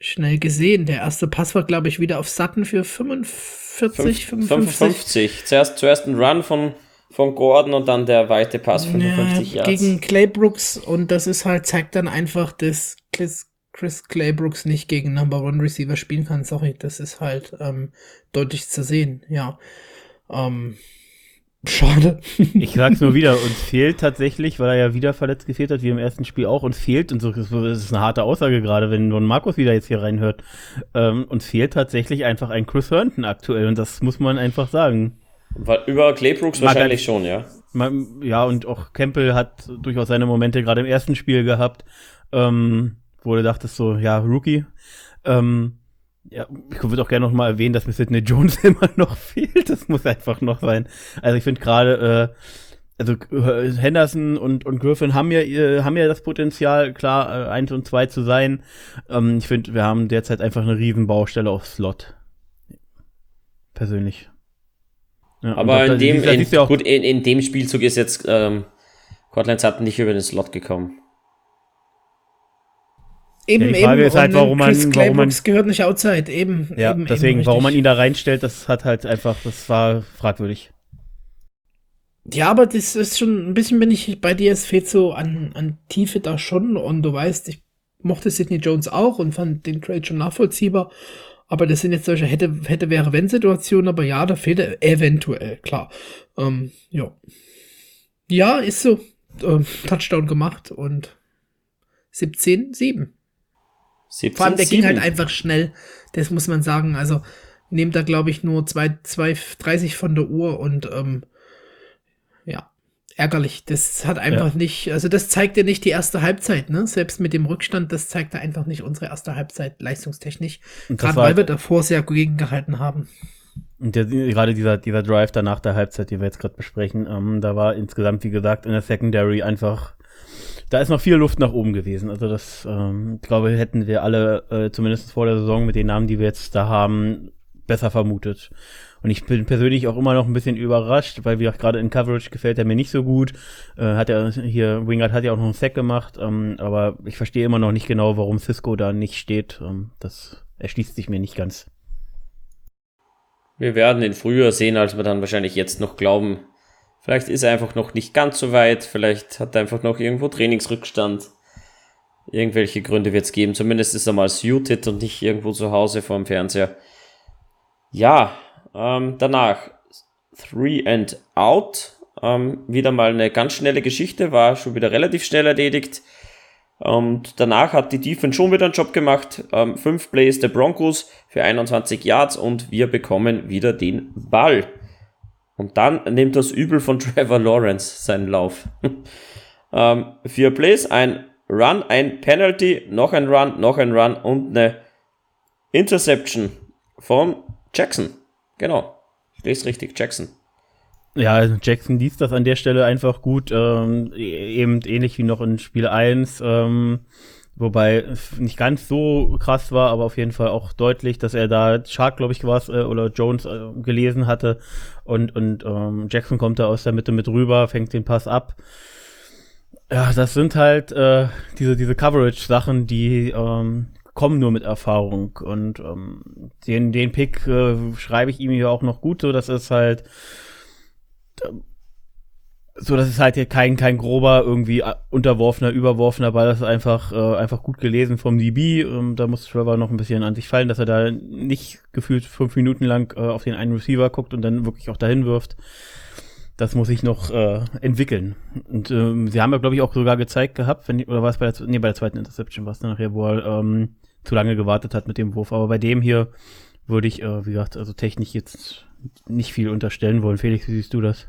schnell gesehen. Der erste Pass war, glaube ich, wieder auf Sutton für 45, 55. 55. Zuerst, zuerst ein Run von, von Gordon und dann der weite Pass 55 ja, Yards. Gegen Claybrooks und das ist halt, zeigt dann einfach, dass Chris, Chris Claybrooks nicht gegen Number One Receiver spielen kann. Sorry, das ist halt ähm, deutlich zu sehen, ja. Ähm, Schade. ich sag's nur wieder, uns fehlt tatsächlich, weil er ja wieder verletzt gefehlt hat, wie im ersten Spiel auch, uns fehlt, und so das ist eine harte Aussage gerade, wenn Don Markus wieder jetzt hier reinhört, ähm, uns fehlt tatsächlich einfach ein Chris Herndon aktuell, und das muss man einfach sagen. Über Claybrooks wahrscheinlich schon, ja. Man, ja, und auch Campbell hat durchaus seine Momente gerade im ersten Spiel gehabt, ähm, wo du dachtest so, ja, Rookie. Ähm, ja, ich würde auch gerne noch mal erwähnen, dass mir Sidney Jones (laughs) immer noch fehlt. Das muss einfach noch sein. Also ich finde gerade, äh, also äh, Henderson und, und Griffin haben ja, äh, haben ja das Potenzial, klar, äh, eins und zwei zu sein. Ähm, ich finde, wir haben derzeit einfach eine Riesenbaustelle auf Slot. Persönlich. Ja, Aber in dem, in, gut, in, in, dem Spielzug ist jetzt ähm, Cortland Sutton nicht über den Slot gekommen. Eben, ja, die Frage eben. ist halt, warum man, Chris warum man gehört nicht outside, eben. Ja, eben, deswegen, eben, warum man ihn da reinstellt, das hat halt einfach, das war fragwürdig. Ja, aber das ist schon ein bisschen, bin ich bei dir, es fehlt so an, an Tiefe da schon und du weißt, ich mochte Sidney Jones auch und fand den Trade schon nachvollziehbar, aber das sind jetzt solche hätte, hätte, wäre, wenn Situationen, aber ja, da fehlt er eventuell, klar. Ähm, ja. Ja, ist so. Ähm, Touchdown gemacht und 17, 7. 17, Vor allem, der 7. ging halt einfach schnell. Das muss man sagen. Also, nehmt da, glaube ich, nur 2,30 von der Uhr und ähm, ja, ärgerlich. Das hat einfach ja. nicht, also das zeigt ja nicht die erste Halbzeit, ne? Selbst mit dem Rückstand, das zeigt ja einfach nicht unsere erste Halbzeit leistungstechnisch. Gerade weil wir davor sehr gegengehalten haben. Und der, gerade dieser, dieser Drive danach der Halbzeit, die wir jetzt gerade besprechen, ähm, da war insgesamt, wie gesagt, in der Secondary einfach da ist noch viel Luft nach oben gewesen. Also das, ähm, ich glaube, hätten wir alle, äh, zumindest vor der Saison mit den Namen, die wir jetzt da haben, besser vermutet. Und ich bin persönlich auch immer noch ein bisschen überrascht, weil wie auch gerade in Coverage gefällt er mir nicht so gut. Äh, hat er hier, Wingard hat ja auch noch einen Sack gemacht, ähm, aber ich verstehe immer noch nicht genau, warum Cisco da nicht steht. Ähm, das erschließt sich mir nicht ganz. Wir werden ihn früher sehen, als wir dann wahrscheinlich jetzt noch glauben. Vielleicht ist er einfach noch nicht ganz so weit, vielleicht hat er einfach noch irgendwo Trainingsrückstand. Irgendwelche Gründe wird es geben. Zumindest ist er mal suited und nicht irgendwo zu Hause vorm Fernseher. Ja, ähm, danach Three and Out. Ähm, wieder mal eine ganz schnelle Geschichte, war schon wieder relativ schnell erledigt. Und danach hat die Defense schon wieder einen Job gemacht. Ähm, fünf Plays der Broncos für 21 Yards und wir bekommen wieder den Ball. Und dann nimmt das Übel von (laughs) Trevor Lawrence seinen Lauf. (laughs) ähm, vier Plays, ein Run, ein Penalty, noch ein Run, noch ein Run und eine Interception von Jackson. Genau. Lese richtig, Jackson. Ja, Jackson liest das an der Stelle einfach gut, ähm, e-, eben ähnlich wie noch in Spiel 1. Ähm, Wobei nicht ganz so krass war, aber auf jeden Fall auch deutlich, dass er da Shark, glaube ich, war äh, oder Jones äh, gelesen hatte. Und, und ähm, Jackson kommt da aus der Mitte mit rüber, fängt den Pass ab. Ja, das sind halt äh, diese, diese Coverage-Sachen, die ähm, kommen nur mit Erfahrung. Und ähm, den, den Pick äh, schreibe ich ihm hier auch noch gut, so dass es halt so dass es halt hier kein kein grober irgendwie äh, unterworfener überworfener Ball. Das ist einfach äh, einfach gut gelesen vom DB ähm, da muss Trevor noch ein bisschen an sich fallen dass er da nicht gefühlt fünf Minuten lang äh, auf den einen Receiver guckt und dann wirklich auch dahin wirft. Das muss ich noch äh, entwickeln. Und ähm, sie haben ja glaube ich auch sogar gezeigt gehabt wenn oder was bei der nee bei der zweiten Interception war es dann nachher wo er ähm, zu lange gewartet hat mit dem Wurf. Aber bei dem hier würde ich äh, wie gesagt also technisch jetzt nicht viel unterstellen wollen. Felix wie siehst du das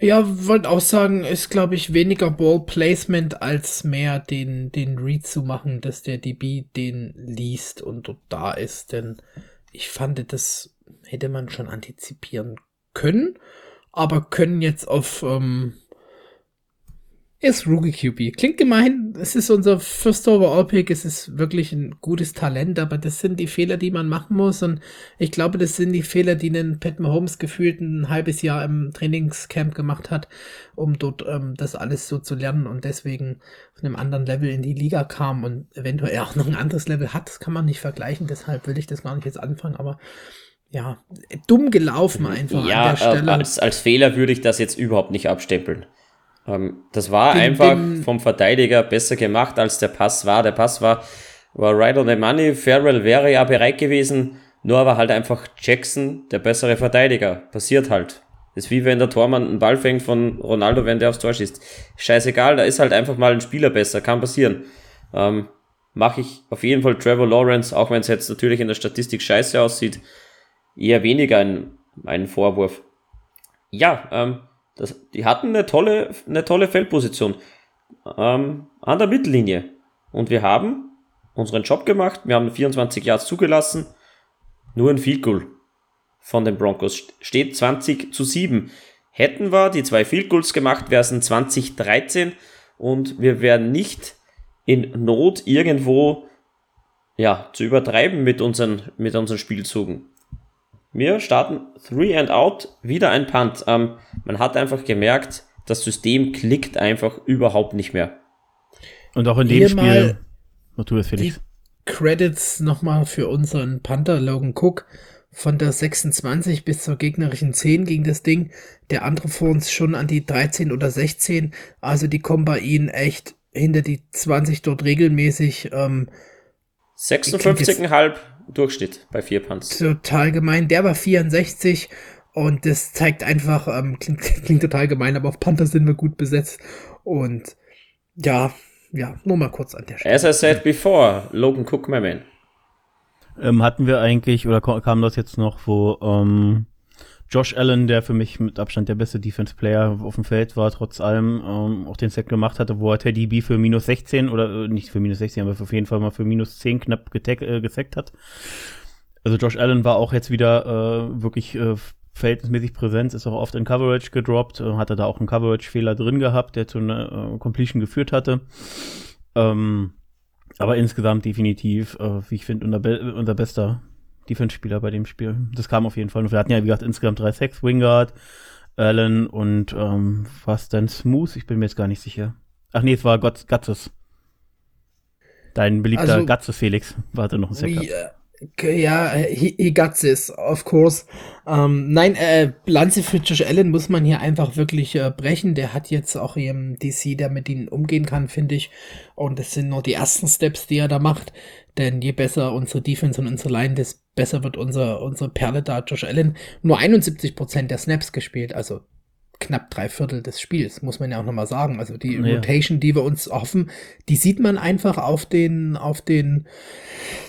ja, wollte auch sagen, ist, glaube ich, weniger Ball Placement als mehr den, den Read zu machen, dass der DB den liest und dort da ist. Denn ich fand, das hätte man schon antizipieren können, aber können jetzt auf ähm, ist Rookie QB. Klingt gemein, es ist unser First Overall Pick, es ist wirklich ein gutes Talent, aber das sind die Fehler, die man machen muss und ich glaube, das sind die Fehler, die den Pat Mahomes gefühlt ein halbes Jahr im Trainingscamp gemacht hat, um dort ähm, das alles so zu lernen und deswegen von einem anderen Level in die Liga kam und eventuell auch noch ein anderes Level hat, das kann man nicht vergleichen, deshalb will ich das gar nicht jetzt anfangen, aber ja, dumm gelaufen einfach ja, an der Stelle. Als, als Fehler würde ich das jetzt überhaupt nicht abstempeln. Ähm, das war bin, einfach bin, vom Verteidiger besser gemacht, als der Pass war. Der Pass war, war right on the money. Farrell wäre ja bereit gewesen, nur war halt einfach Jackson der bessere Verteidiger. Passiert halt. Das ist wie wenn der Tormann einen Ball fängt von Ronaldo, wenn der aufs Tor schießt. Scheißegal, da ist halt einfach mal ein Spieler besser, kann passieren. Ähm, Mache ich auf jeden Fall Trevor Lawrence, auch wenn es jetzt natürlich in der Statistik scheiße aussieht, eher weniger einen, einen Vorwurf. Ja, ähm, das, die hatten eine tolle, eine tolle Feldposition ähm, an der Mittellinie. Und wir haben unseren Job gemacht. Wir haben 24 Yards zugelassen. Nur ein Field Goal von den Broncos. Steht 20 zu 7. Hätten wir die zwei Field Goals gemacht, wäre es ein 2013 und wir wären nicht in Not irgendwo ja, zu übertreiben mit unseren, mit unseren Spielzügen. Wir starten Three and Out, wieder ein Punt. Ähm, man hat einfach gemerkt, das System klickt einfach überhaupt nicht mehr. Und auch in dem Spiel, oh, tu es, Felix. Die Credits nochmal für unseren Panther Logan Cook. Von der 26 bis zur gegnerischen 10 ging das Ding. Der andere vor uns schon an die 13 oder 16. Also die kommen bei ihnen echt hinter die 20 dort regelmäßig. Ähm, 56,5 Durchschnitt bei vier Punts. Total gemein. Der war 64 und das zeigt einfach, ähm, klingt, (laughs) klingt total gemein, aber auf Panther sind wir gut besetzt. Und ja, ja, nur mal kurz an der Stelle. As I said before, Logan Cook, my man. Ähm, hatten wir eigentlich, oder kam das jetzt noch, wo ähm, Josh Allen, der für mich mit Abstand der beste Defense Player auf dem Feld war, trotz allem ähm, auch den Sack gemacht hatte, wo er Teddy B für minus 16 oder äh, nicht für minus 16, aber auf jeden Fall mal für minus 10 knapp äh, gesackt hat. Also Josh Allen war auch jetzt wieder äh, wirklich äh, verhältnismäßig präsent, ist auch oft in Coverage gedroppt, äh, hatte da auch einen Coverage-Fehler drin gehabt, der zu einer äh, Completion geführt hatte. Ähm, aber insgesamt definitiv, äh, wie ich finde, unser, unser bester Defense-Spieler bei dem Spiel. Das kam auf jeden Fall. Wir hatten ja, wie gesagt, insgesamt drei Sacks, Wingard, Allen und ähm, was dann Smooth? Ich bin mir jetzt gar nicht sicher. Ach nee, es war Gatzes. Dein beliebter also, Gatzes Felix. Warte noch ein Sack. Wie, ja, he, he got this, of course. Ähm, nein, äh, Lanze für Josh Allen muss man hier einfach wirklich äh, brechen. Der hat jetzt auch im DC, der mit ihnen umgehen kann, finde ich. Und das sind nur die ersten Steps, die er da macht. Denn je besser unsere Defense und unsere Line, desto besser wird unser, unsere Perle da, Josh Allen. Nur 71% der Snaps gespielt. Also knapp drei Viertel des Spiels, muss man ja auch nochmal sagen. Also die ja. Rotation, die wir uns hoffen, die sieht man einfach auf den, auf den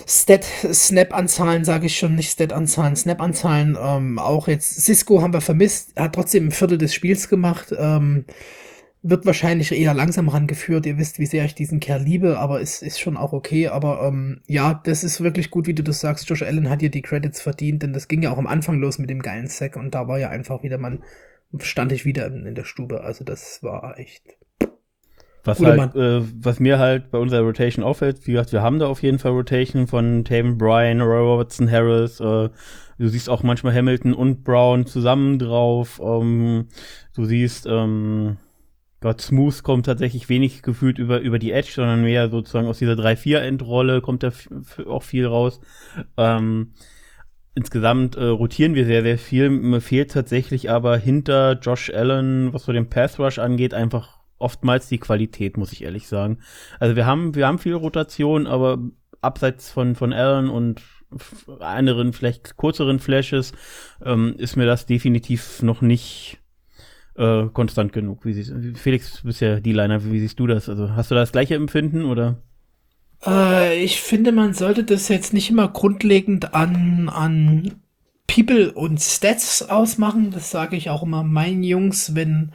Stat-Snap-Anzahlen, sage ich schon, nicht Stat-Anzahlen, Snap-Anzahlen. Ähm, auch jetzt Cisco haben wir vermisst, hat trotzdem ein Viertel des Spiels gemacht. Ähm, wird wahrscheinlich eher langsam rangeführt. Ihr wisst, wie sehr ich diesen Kerl liebe, aber es ist schon auch okay. Aber ähm, ja, das ist wirklich gut, wie du das sagst. Josh Allen hat hier die Credits verdient, denn das ging ja auch am Anfang los mit dem geilen Sack und da war ja einfach wieder man stand ich wieder in, in der Stube. Also das war echt. Was, halt, äh, was mir halt bei unserer Rotation auffällt, wie gesagt, wir haben da auf jeden Fall Rotation von Taven Bryan, Roy Robertson, Harris. Äh, du siehst auch manchmal Hamilton und Brown zusammen drauf. Ähm, du siehst, ähm, Gott, Smooth kommt tatsächlich wenig gefühlt über, über die Edge, sondern mehr sozusagen aus dieser 3-4-Endrolle kommt da auch viel raus. Ähm, insgesamt äh, rotieren wir sehr, sehr viel. Mir fehlt tatsächlich aber hinter Josh Allen, was so den Pass Rush angeht, einfach oftmals die Qualität, muss ich ehrlich sagen. Also wir haben, wir haben viel Rotation, aber abseits von, von Allen und anderen, vielleicht kürzeren Flashes, ähm, ist mir das definitiv noch nicht äh, konstant genug. Wie siehst, Felix, du bist ja die Liner, wie siehst du das? Also hast du das gleiche Empfinden oder? Äh, ich finde, man sollte das jetzt nicht immer grundlegend an, an People und Stats ausmachen. Das sage ich auch immer meinen Jungs, wenn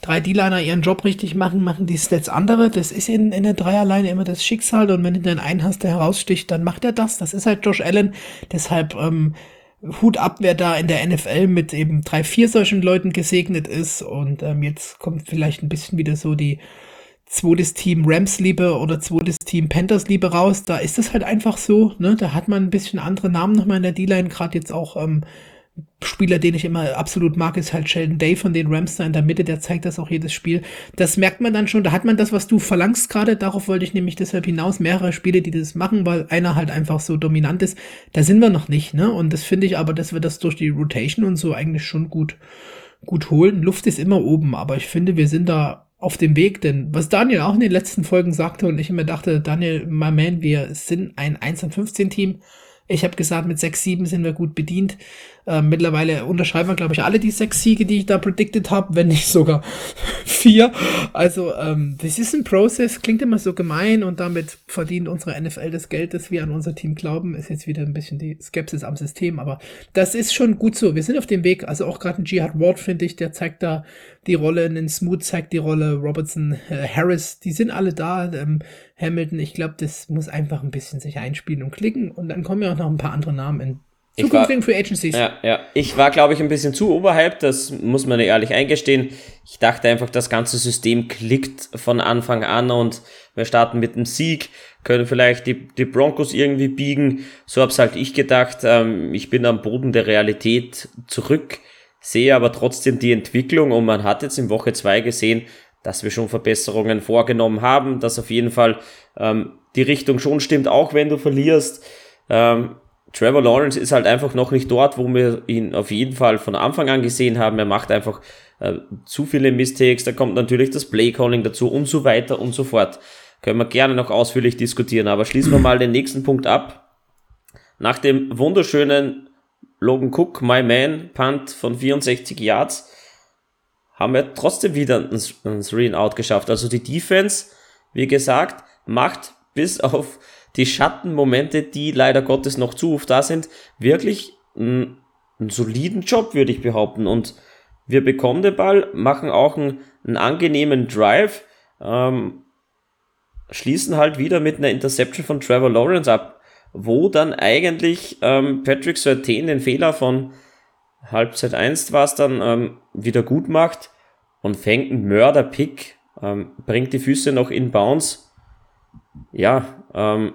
drei D-Liner ihren Job richtig machen, machen die Stats andere. Das ist in, in der Dreierleine immer das Schicksal und wenn du dann einen hast, der heraussticht, dann macht er das. Das ist halt Josh Allen. Deshalb ähm, Hut ab, wer da in der NFL mit eben drei, vier solchen Leuten gesegnet ist. Und ähm, jetzt kommt vielleicht ein bisschen wieder so die zweites Team Rams Liebe oder zweites Team Panthers Liebe raus. Da ist es halt einfach so, ne? Da hat man ein bisschen andere Namen nochmal in der D-Line, gerade jetzt auch ähm, Spieler, den ich immer absolut mag, ist halt Sheldon Day von den Rams da in der Mitte, der zeigt das auch jedes Spiel. Das merkt man dann schon, da hat man das, was du verlangst gerade, darauf wollte ich nämlich deshalb hinaus, mehrere Spiele, die das machen, weil einer halt einfach so dominant ist. Da sind wir noch nicht, ne? Und das finde ich aber, dass wir das durch die Rotation und so eigentlich schon gut, gut holen. Luft ist immer oben, aber ich finde, wir sind da auf dem Weg, denn was Daniel auch in den letzten Folgen sagte und ich immer dachte, Daniel, my man, wir sind ein 1 und 15 Team. Ich habe gesagt, mit 6, 7 sind wir gut bedient. Äh, mittlerweile unterschreiben wir, glaube ich, alle die sechs Siege, die ich da predicted habe, wenn nicht sogar (laughs) vier. Also, ähm, das ist ein Prozess, klingt immer so gemein und damit verdient unsere NFL das Geld, das wir an unser Team glauben. Ist jetzt wieder ein bisschen die Skepsis am System, aber das ist schon gut so. Wir sind auf dem Weg. Also auch gerade ein Jihad Ward, finde ich, der zeigt da die Rolle, ein Smooth zeigt die Rolle, Robertson, äh, Harris, die sind alle da. Ähm, Hamilton, ich glaube, das muss einfach ein bisschen sich einspielen und klicken und dann kommen ja auch noch ein paar andere Namen in Zukünftigen Free Agencies. Ja, ja. Ich war, glaube ich, ein bisschen zu oberhalb, das muss man ehrlich eingestehen. Ich dachte einfach, das ganze System klickt von Anfang an und wir starten mit einem Sieg, können vielleicht die, die Broncos irgendwie biegen. So hab's halt ich gedacht. Ähm, ich bin am Boden der Realität zurück, sehe aber trotzdem die Entwicklung und man hat jetzt in Woche zwei gesehen, dass wir schon Verbesserungen vorgenommen haben, dass auf jeden Fall ähm, die Richtung schon stimmt, auch wenn du verlierst. Ähm, Trevor Lawrence ist halt einfach noch nicht dort, wo wir ihn auf jeden Fall von Anfang an gesehen haben. Er macht einfach äh, zu viele Mistakes, da kommt natürlich das Playcalling dazu und so weiter und so fort. Können wir gerne noch ausführlich diskutieren, aber schließen wir mal den nächsten Punkt ab. Nach dem wunderschönen Logan Cook, My Man, Punt von 64 Yards, haben wir trotzdem wieder ein, Three and Out geschafft. Also die Defense, wie gesagt, macht bis (laughs) auf die Schattenmomente, die leider Gottes noch zu oft da sind, wirklich einen, einen soliden Job, würde ich behaupten. Und wir bekommen den Ball, machen auch einen, einen angenehmen Drive, ähm, schließen halt wieder mit einer Interception von Trevor Lawrence ab, wo dann eigentlich ähm, Patrick Surtain den Fehler von Halbzeit 1 war es dann ähm, wieder gut macht und fängt einen Mörder-Pick, ähm, bringt die Füße noch in Bounce. Ja, ähm,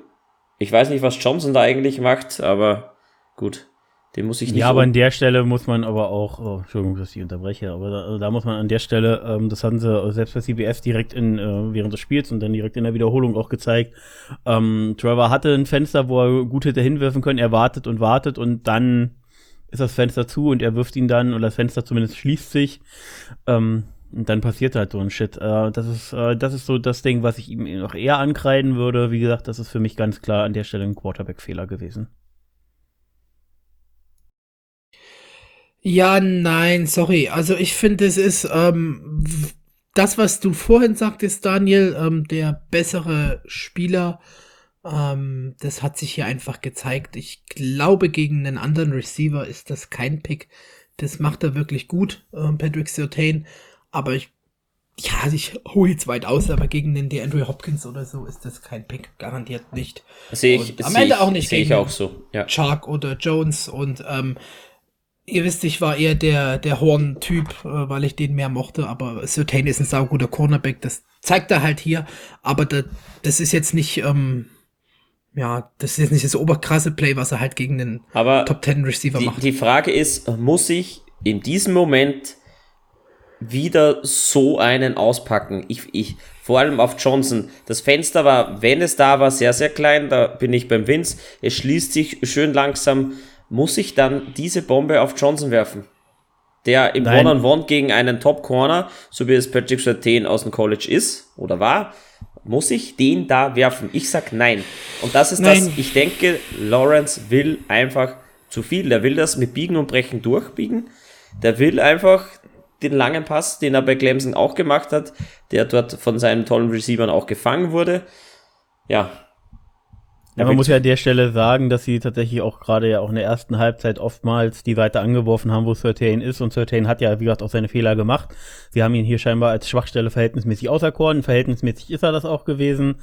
ich weiß nicht, was Johnson da eigentlich macht, aber gut. Den muss ich nicht. Ja, aber an der Stelle muss man aber auch, oh, Entschuldigung, dass ich unterbreche, aber da, da muss man an der Stelle, ähm, das hatten sie selbst bei CBS direkt in, äh, während des Spiels und dann direkt in der Wiederholung auch gezeigt. Ähm, Trevor hatte ein Fenster, wo er gut hätte hinwerfen können, er wartet und wartet und dann ist das Fenster zu und er wirft ihn dann oder das Fenster zumindest schließt sich. Ähm, und dann passiert halt so ein Shit. Äh, das, ist, äh, das ist so das Ding, was ich ihm noch eher ankreiden würde. Wie gesagt, das ist für mich ganz klar an der Stelle ein Quarterback-Fehler gewesen. Ja, nein, sorry. Also ich finde, es ist ähm, das, was du vorhin sagtest, Daniel, ähm, der bessere Spieler. Ähm, das hat sich hier einfach gezeigt. Ich glaube, gegen einen anderen Receiver ist das kein Pick. Das macht er wirklich gut, ähm, Patrick Sertain. Aber ich, ja, ich hole jetzt weit aus, aber gegen den DeAndre Hopkins oder so ist das kein Pick. Garantiert nicht. Sehe ich, am Ende ich, auch nicht. Sehe ich auch so. Ja. Chark oder Jones und, ähm, Ihr wisst, ich war eher der, der Horn-Typ, äh, weil ich den mehr mochte, aber Sertain ist ein sauguter Cornerback, das zeigt er halt hier, aber da, das ist jetzt nicht, ähm, ja, das ist jetzt nicht das oberkrasse Play, was er halt gegen den aber Top Ten Receiver die, macht. Die Frage ist, muss ich in diesem Moment wieder so einen auspacken. Ich, ich, vor allem auf Johnson. Das Fenster war, wenn es da war, sehr, sehr klein. Da bin ich beim Vince. Es schließt sich schön langsam. Muss ich dann diese Bombe auf Johnson werfen? Der im One-on-One gegen einen Top-Corner, so wie es Patrick Sertain aus dem College ist oder war, muss ich den da werfen? Ich sag nein. Und das ist nein. das, ich denke, Lawrence will einfach zu viel. Der will das mit Biegen und Brechen durchbiegen. Der will einfach den langen Pass, den er bei Clemson auch gemacht hat, der dort von seinen tollen Receivern auch gefangen wurde. Ja. Ja, man muss ja an der Stelle sagen, dass sie tatsächlich auch gerade ja auch in der ersten Halbzeit oftmals die Seite angeworfen haben, wo Certain ist. Und Certain hat ja, wie gesagt, auch seine Fehler gemacht. Sie haben ihn hier scheinbar als Schwachstelle verhältnismäßig auserkoren. Verhältnismäßig ist er das auch gewesen.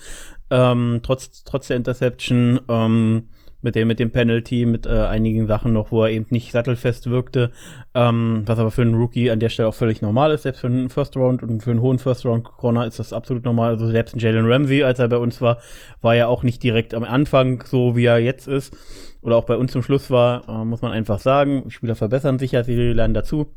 Ähm, trotz, trotz der Interception. Ähm, mit dem, mit dem Penalty, mit äh, einigen Sachen noch, wo er eben nicht sattelfest wirkte, ähm, was aber für einen Rookie an der Stelle auch völlig normal ist, selbst für einen First Round und für einen hohen First Round Corner ist das absolut normal. Also selbst ein Jalen Ramsey, als er bei uns war, war ja auch nicht direkt am Anfang so, wie er jetzt ist, oder auch bei uns zum Schluss war, äh, muss man einfach sagen. Spieler verbessern sich ja, sie lernen dazu.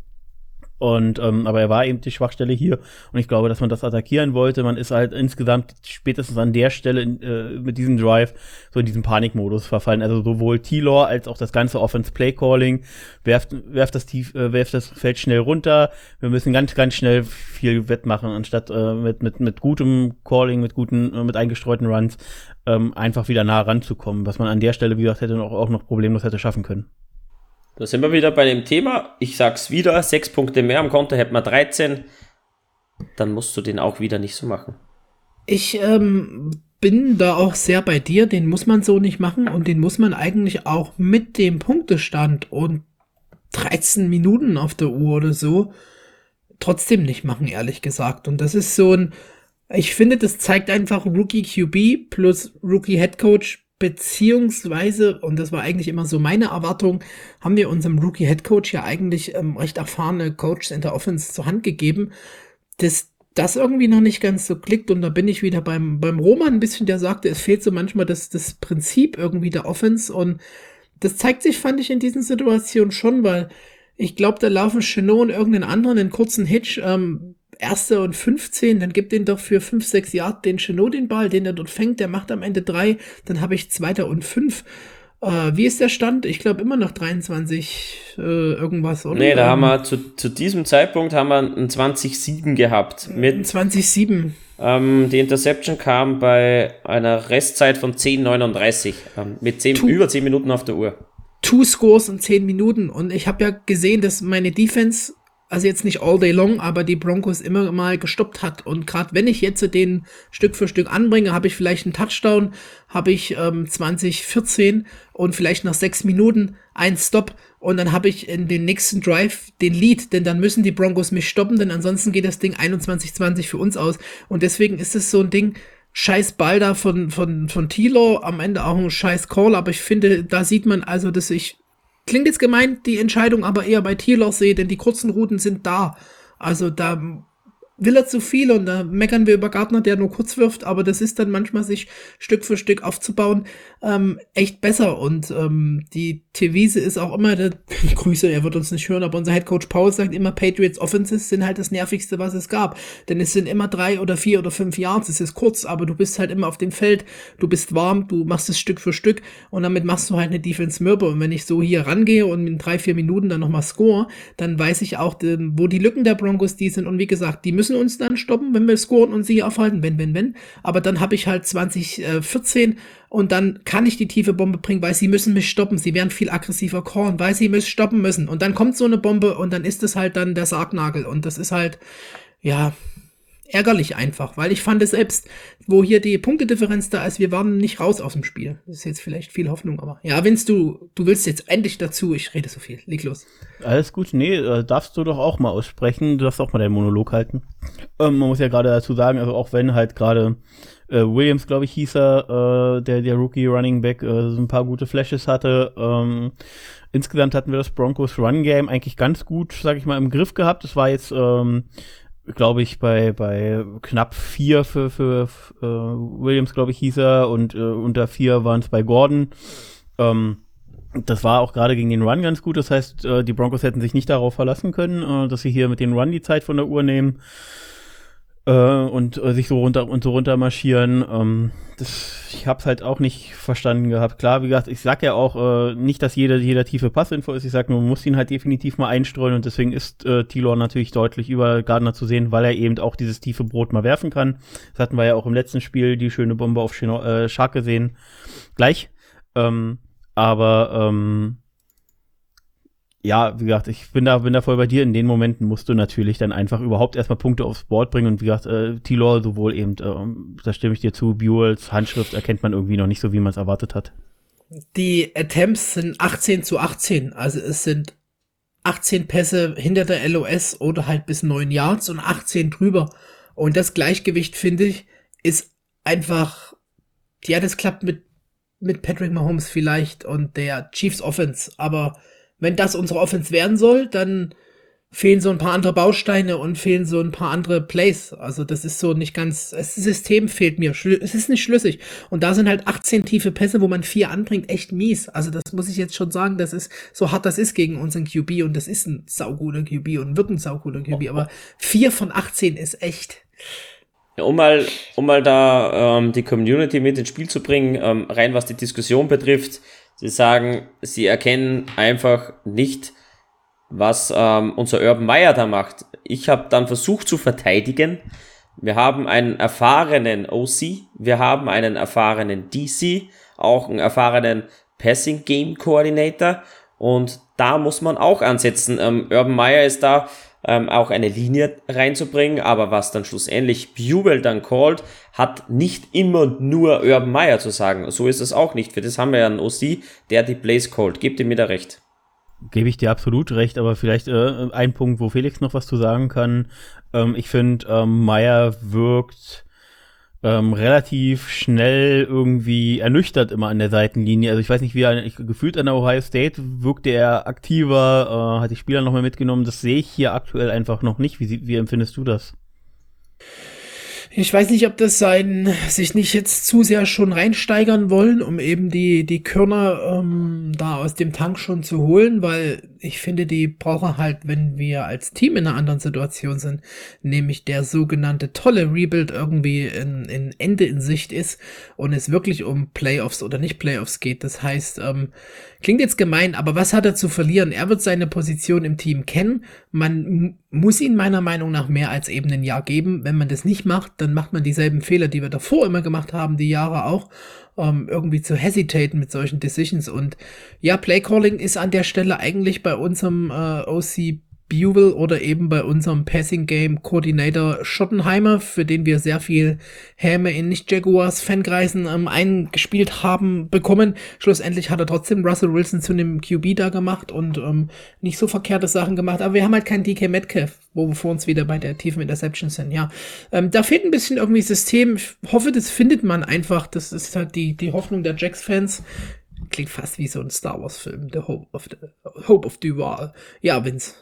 Und ähm, aber er war eben die Schwachstelle hier und ich glaube, dass man das attackieren wollte. Man ist halt insgesamt spätestens an der Stelle in, äh, mit diesem Drive so in diesen Panikmodus verfallen. Also sowohl T-Law als auch das ganze Offense Play Calling werft, werft das tief, äh, werft das Feld schnell runter. Wir müssen ganz ganz schnell viel wettmachen, anstatt äh, mit mit mit gutem Calling, mit guten äh, mit eingestreuten Runs ähm, einfach wieder nah ranzukommen, was man an der Stelle wie gesagt hätte noch, auch noch problemlos hätte schaffen können. Da sind wir wieder bei dem Thema. Ich sag's wieder, sechs Punkte mehr am Konto, hätten wir 13. Dann musst du den auch wieder nicht so machen. Ich ähm, bin da auch sehr bei dir. Den muss man so nicht machen und den muss man eigentlich auch mit dem Punktestand und 13 Minuten auf der Uhr oder so trotzdem nicht machen, ehrlich gesagt. Und das ist so ein, ich finde, das zeigt einfach Rookie QB plus Rookie Head Coach beziehungsweise, und das war eigentlich immer so meine Erwartung, haben wir unserem Rookie Head Coach ja eigentlich ähm, recht erfahrene Coaches in der Offense zur Hand gegeben, dass das irgendwie noch nicht ganz so klickt. Und da bin ich wieder beim, beim Roman ein bisschen, der sagte, es fehlt so manchmal das, das Prinzip irgendwie der Offense. Und das zeigt sich, fand ich, in diesen Situationen schon, weil ich glaube, da laufen Chenot und irgendeinen anderen einen kurzen Hitch, ähm, Erster und 15, dann gibt den doch für 5, 6 Yard den Chenot den Ball, den er dort fängt, der macht am Ende 3, dann habe ich Zweiter und 5. Äh, wie ist der Stand? Ich glaube immer noch 23 äh, irgendwas, oder? Nee, da haben wir zu, zu diesem Zeitpunkt haben wir ein 20-7 gehabt. Mit 20-7. Ähm, die Interception kam bei einer Restzeit von 10,39 ähm, mit 10, über 10 Minuten auf der Uhr. Two Scores in 10 Minuten und ich habe ja gesehen, dass meine Defense also jetzt nicht all day long, aber die Broncos immer mal gestoppt hat. Und gerade wenn ich jetzt den Stück für Stück anbringe, habe ich vielleicht einen Touchdown, habe ich ähm, 2014 und vielleicht nach sechs Minuten ein Stop und dann habe ich in den nächsten Drive den Lead, denn dann müssen die Broncos mich stoppen, denn ansonsten geht das Ding 21-20 für uns aus. Und deswegen ist es so ein Ding, scheiß Ball da von, von, von Tilo, am Ende auch ein scheiß Call, aber ich finde, da sieht man also, dass ich Klingt jetzt gemeint, die Entscheidung aber eher bei Tierloch sehe, denn die kurzen Routen sind da. Also da will er zu viel und da meckern wir über Gardner, der nur kurz wirft, aber das ist dann manchmal sich Stück für Stück aufzubauen, ähm, echt besser. Und ähm, die Tevise ist auch immer, der, (laughs) Grüße, er wird uns nicht hören, aber unser Headcoach Paul sagt immer, Patriots Offenses sind halt das nervigste, was es gab. Denn es sind immer drei oder vier oder fünf Yards, es ist kurz, aber du bist halt immer auf dem Feld, du bist warm, du machst es Stück für Stück und damit machst du halt eine Defense mürbe. Und wenn ich so hier rangehe und in drei, vier Minuten dann nochmal score, dann weiß ich auch, wo die Lücken der Broncos die sind. Und wie gesagt, die müssen uns dann stoppen, wenn wir scoren und sie aufhalten, wenn, wenn, wenn. Aber dann habe ich halt 2014 und dann kann ich die tiefe Bombe bringen, weil sie müssen mich stoppen. Sie werden viel aggressiver callen, weil sie mich stoppen müssen. Und dann kommt so eine Bombe und dann ist es halt dann der Sargnagel. Und das ist halt, ja, ärgerlich einfach, weil ich fand es selbst, wo hier die Punktedifferenz da ist, wir waren nicht raus aus dem Spiel. Das ist jetzt vielleicht viel Hoffnung, aber ja, Vince, du, du willst jetzt endlich dazu, ich rede so viel, leg los. Alles gut, nee, äh, darfst du doch auch mal aussprechen, du darfst auch mal deinen Monolog halten. Ähm, man muss ja gerade dazu sagen, also auch wenn halt gerade äh, Williams, glaube ich, hieß er, äh, der, der Rookie Running Back, äh, so ein paar gute Flashes hatte. Ähm, insgesamt hatten wir das Broncos Run Game eigentlich ganz gut, sag ich mal, im Griff gehabt. Es war jetzt, ähm, glaube ich, bei, bei knapp vier für, für äh, Williams, glaube ich, hieß er, und äh, unter vier waren es bei Gordon. Ähm, das war auch gerade gegen den Run ganz gut. Das heißt, äh, die Broncos hätten sich nicht darauf verlassen können, äh, dass sie hier mit den Run die Zeit von der Uhr nehmen und äh, sich so runter und so runter marschieren. Ähm, das, ich hab's halt auch nicht verstanden gehabt. Klar, wie gesagt, ich sag ja auch äh, nicht, dass jeder, jeder tiefe Passinfo ist. Ich sag nur, man muss ihn halt definitiv mal einstreuen und deswegen ist äh, Tilor natürlich deutlich über Gardner zu sehen, weil er eben auch dieses tiefe Brot mal werfen kann. Das hatten wir ja auch im letzten Spiel, die schöne Bombe auf Chino, äh, Shark gesehen. Gleich. Ähm, aber ähm, ja, wie gesagt, ich bin da, bin da voll bei dir. In den Momenten musst du natürlich dann einfach überhaupt erstmal Punkte aufs Board bringen. Und wie gesagt, äh, Tilor sowohl eben, äh, da stimme ich dir zu, Buells Handschrift erkennt man irgendwie noch nicht so, wie man es erwartet hat. Die Attempts sind 18 zu 18. Also es sind 18 Pässe hinter der LOS oder halt bis 9 Yards und 18 drüber. Und das Gleichgewicht, finde ich, ist einfach, ja, das klappt mit mit Patrick Mahomes vielleicht und der Chiefs Offense. Aber wenn das unsere Offense werden soll, dann fehlen so ein paar andere Bausteine und fehlen so ein paar andere Plays. Also das ist so nicht ganz, das System fehlt mir. Es ist nicht schlüssig. Und da sind halt 18 tiefe Pässe, wo man vier anbringt, echt mies. Also das muss ich jetzt schon sagen, das ist so hart das ist gegen unseren QB und das ist ein sauguter QB und wird ein sauguter QB, aber vier von 18 ist echt. Ja, um mal, um mal da ähm, die Community mit ins Spiel zu bringen, ähm, rein was die Diskussion betrifft, sie sagen, sie erkennen einfach nicht, was ähm, unser Urban Meyer da macht. Ich habe dann versucht zu verteidigen. Wir haben einen erfahrenen OC, wir haben einen erfahrenen DC, auch einen erfahrenen Passing Game Coordinator und da muss man auch ansetzen. Ähm, Urban Meyer ist da ähm, auch eine Linie reinzubringen, aber was dann schlussendlich Buell dann called, hat nicht immer nur Urban Meyer zu sagen. So ist es auch nicht. Für das haben wir ja einen OC, der die Plays called. Gebt ihr mir da recht? Gebe ich dir absolut recht, aber vielleicht äh, ein Punkt, wo Felix noch was zu sagen kann. Ähm, ich finde, ähm, Meyer wirkt ähm, relativ schnell irgendwie ernüchtert immer an der Seitenlinie. Also ich weiß nicht, wie er ich, gefühlt an der Ohio State wirkte er aktiver, äh, hat die Spieler noch mal mitgenommen. Das sehe ich hier aktuell einfach noch nicht. Wie, wie empfindest du das? Ich weiß nicht, ob das sein, sich nicht jetzt zu sehr schon reinsteigern wollen, um eben die, die Körner ähm, da aus dem Tank schon zu holen, weil ich finde, die brauchen halt, wenn wir als Team in einer anderen Situation sind, nämlich der sogenannte tolle Rebuild irgendwie in, in Ende in Sicht ist und es wirklich um Playoffs oder nicht Playoffs geht. Das heißt, ähm, klingt jetzt gemein, aber was hat er zu verlieren? Er wird seine Position im Team kennen. Man muss ihn meiner Meinung nach mehr als eben ein Jahr geben. Wenn man das nicht macht, dann macht man dieselben Fehler, die wir davor immer gemacht haben, die Jahre auch ähm, irgendwie zu hesitaten mit solchen Decisions. Und ja, Playcalling ist an der Stelle eigentlich bei unserem äh, OC Buell oder eben bei unserem Passing Game Coordinator Schottenheimer, für den wir sehr viel Häme in Nicht-Jaguars-Fankreisen ähm, eingespielt haben, bekommen. Schlussendlich hat er trotzdem Russell Wilson zu einem QB da gemacht und ähm, nicht so verkehrte Sachen gemacht. Aber wir haben halt keinen DK Metcalf, wo wir vor uns wieder bei der tiefen Interception sind. Ja, ähm, da fehlt ein bisschen irgendwie System. Ich hoffe, das findet man einfach. Das ist halt die, die Hoffnung der Jacks-Fans. Klingt fast wie so ein Star Wars-Film, The Hope of, the, Hope of Duval. Ja, Vince.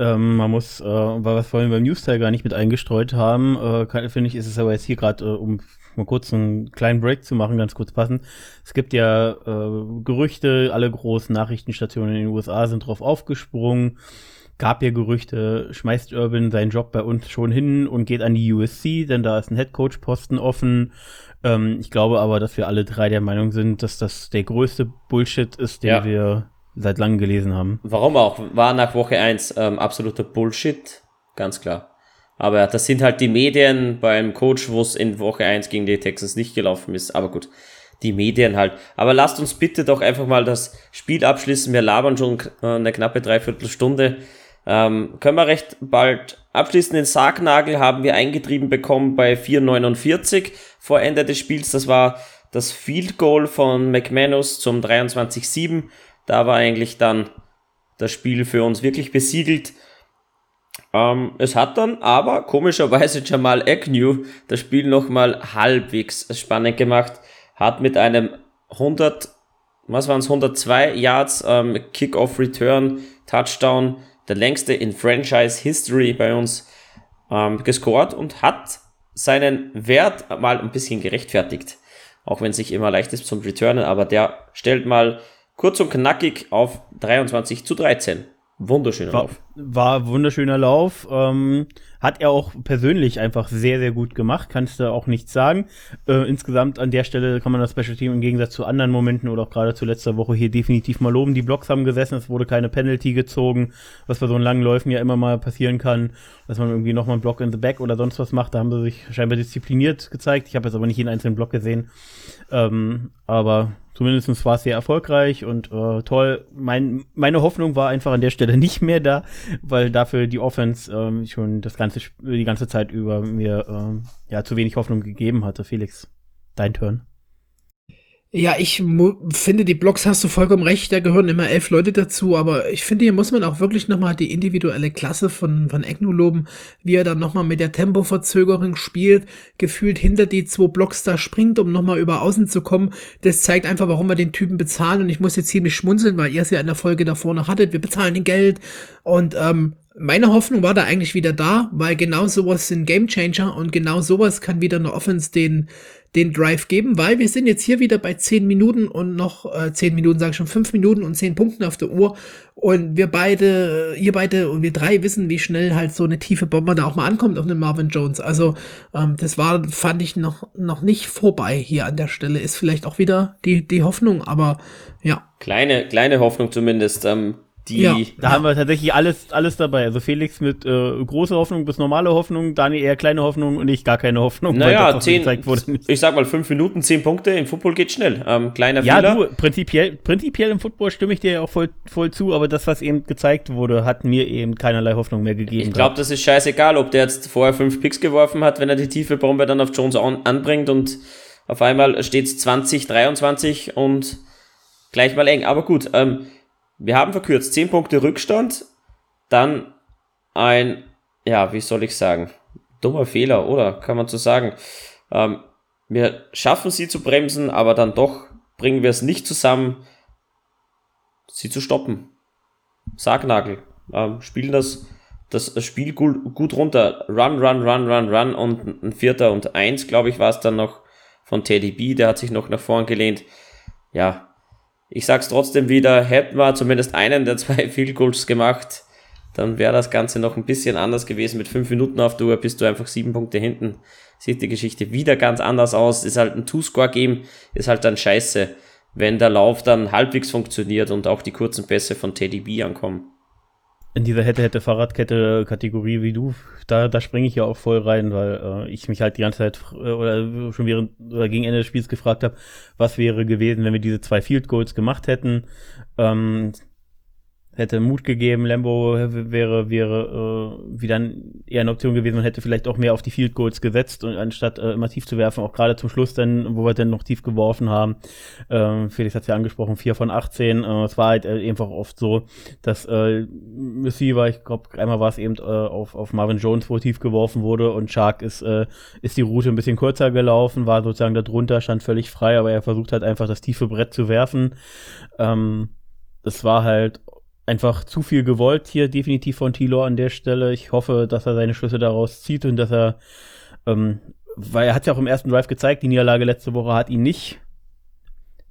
Ähm, man muss, äh, weil wir es vorhin beim News-Teil gar nicht mit eingestreut haben, äh, finde ich, ist es aber jetzt hier gerade, äh, um mal kurz einen kleinen Break zu machen, ganz kurz passen. Es gibt ja äh, Gerüchte, alle großen Nachrichtenstationen in den USA sind drauf aufgesprungen. Gab ja Gerüchte, schmeißt Urban seinen Job bei uns schon hin und geht an die USC, denn da ist ein Headcoach-Posten offen. Ähm, ich glaube aber, dass wir alle drei der Meinung sind, dass das der größte Bullshit ist, den ja. wir seit langem gelesen haben. Warum auch? War nach Woche 1 ähm, absoluter Bullshit, ganz klar. Aber das sind halt die Medien beim Coach, wo es in Woche 1 gegen die Texans nicht gelaufen ist. Aber gut, die Medien halt. Aber lasst uns bitte doch einfach mal das Spiel abschließen. Wir labern schon äh, eine knappe Dreiviertelstunde. Ähm, können wir recht bald abschließen. Den Sargnagel haben wir eingetrieben bekommen bei 4,49 vor Ende des Spiels. Das war das Field Goal von McManus zum 23-7. Da war eigentlich dann das Spiel für uns wirklich besiegelt. Ähm, es hat dann aber komischerweise (laughs) Jamal Agnew das Spiel nochmal halbwegs spannend gemacht. Hat mit einem 100, was waren es, 102 Yards ähm, Kick-Off Return Touchdown, der längste in Franchise History bei uns ähm, gescored und hat seinen Wert mal ein bisschen gerechtfertigt. Auch wenn es sich immer leicht ist zum Returnen, aber der stellt mal Kurz und knackig auf 23 zu 13. Wunderschöner war, Lauf. War wunderschöner Lauf. Ähm, hat er auch persönlich einfach sehr, sehr gut gemacht. Kannst du auch nichts sagen. Äh, insgesamt an der Stelle kann man das Special Team im Gegensatz zu anderen Momenten oder auch gerade zu letzter Woche hier definitiv mal loben. Die Blocks haben gesessen, es wurde keine Penalty gezogen, was bei so langen Läufen ja immer mal passieren kann, dass man irgendwie nochmal einen Block in the Back oder sonst was macht. Da haben sie sich scheinbar diszipliniert gezeigt. Ich habe jetzt aber nicht jeden einzelnen Block gesehen. Ähm, aber Zumindest war es sehr erfolgreich und äh, toll. Mein, meine Hoffnung war einfach an der Stelle (laughs) nicht mehr da, weil dafür die Offense ähm, schon das ganze die ganze Zeit über mir ähm, ja zu wenig Hoffnung gegeben hatte. Felix, dein Turn. Ja, ich finde, die Blocks hast du vollkommen recht, da gehören immer elf Leute dazu, aber ich finde, hier muss man auch wirklich nochmal die individuelle Klasse von, von Egno loben, wie er dann nochmal mit der Tempoverzögerung spielt, gefühlt hinter die zwei Blocks da springt, um nochmal über außen zu kommen. Das zeigt einfach, warum wir den Typen bezahlen und ich muss jetzt ziemlich schmunzeln, weil ihr es ja in der Folge davor noch hattet, wir bezahlen den Geld und ähm, meine Hoffnung war da eigentlich wieder da, weil genau sowas sind Gamechanger und genau sowas kann wieder eine Offense den den Drive geben, weil wir sind jetzt hier wieder bei 10 Minuten und noch äh, 10 Minuten, sage ich schon, 5 Minuten und 10 Punkten auf der Uhr. Und wir beide, ihr beide und wir drei wissen, wie schnell halt so eine tiefe Bombe da auch mal ankommt auf den Marvin Jones. Also ähm, das war, fand ich noch, noch nicht vorbei hier an der Stelle. Ist vielleicht auch wieder die, die Hoffnung, aber ja. Kleine, kleine Hoffnung zumindest. Ähm, die, ja. Da haben wir tatsächlich alles, alles dabei. Also Felix mit äh, große Hoffnung bis normale Hoffnung, Dani eher kleine Hoffnung und ich gar keine Hoffnung. Naja, zehn, ich sag mal fünf Minuten, zehn Punkte im Football geht schnell. Ähm, kleiner ja, Fehler. Du, prinzipiell, prinzipiell im Football stimme ich dir ja auch voll, voll zu, aber das, was eben gezeigt wurde, hat mir eben keinerlei Hoffnung mehr gegeben. Ich glaube, das ist scheißegal, ob der jetzt vorher fünf Picks geworfen hat, wenn er die tiefe Bombe dann auf Jones an, anbringt und auf einmal steht es 20, 23 und gleich mal eng. Aber gut, ähm, wir haben verkürzt 10 Punkte Rückstand, dann ein, ja, wie soll ich sagen, dummer Fehler, oder? Kann man so sagen. Ähm, wir schaffen sie zu bremsen, aber dann doch bringen wir es nicht zusammen, sie zu stoppen. Sargnagel. Ähm, spielen das, das Spiel gut, gut runter. Run, run, run, run, run und ein Vierter und eins, glaube ich, war es dann noch von Teddy B, der hat sich noch nach vorn gelehnt. Ja, ich sag's trotzdem wieder, hätten wir zumindest einen der zwei (laughs) Field Goals gemacht, dann wäre das Ganze noch ein bisschen anders gewesen. Mit fünf Minuten auf der Uhr bist du einfach sieben Punkte hinten. Sieht die Geschichte wieder ganz anders aus. Ist halt ein Two-Score-Game, ist halt dann scheiße, wenn der Lauf dann halbwegs funktioniert und auch die kurzen Pässe von Teddy B ankommen in dieser Hätte-Hätte-Fahrradkette-Kategorie wie du, da, da springe ich ja auch voll rein, weil äh, ich mich halt die ganze Zeit äh, oder schon während oder gegen Ende des Spiels gefragt habe, was wäre gewesen, wenn wir diese zwei Field Goals gemacht hätten. Ähm, hätte Mut gegeben, Lambo wäre, wäre äh, wieder eher eine Option gewesen. Man hätte vielleicht auch mehr auf die Field Goals gesetzt und anstatt äh, immer tief zu werfen, auch gerade zum Schluss dann, wo wir dann noch tief geworfen haben. Ähm, Felix hat es ja angesprochen, 4 von 18. Äh, es war halt äh, einfach oft so, dass äh, Receiver, ich glaube, einmal war es eben äh, auf, auf Marvin Jones, wo tief geworfen wurde und Shark ist, äh, ist die Route ein bisschen kürzer gelaufen, war sozusagen da drunter, stand völlig frei, aber er versucht halt einfach das tiefe Brett zu werfen. Ähm, das war halt einfach zu viel gewollt hier definitiv von Tilo an der Stelle. Ich hoffe, dass er seine Schlüsse daraus zieht und dass er, ähm, weil er hat ja auch im ersten Drive gezeigt, die Niederlage letzte Woche hat ihn nicht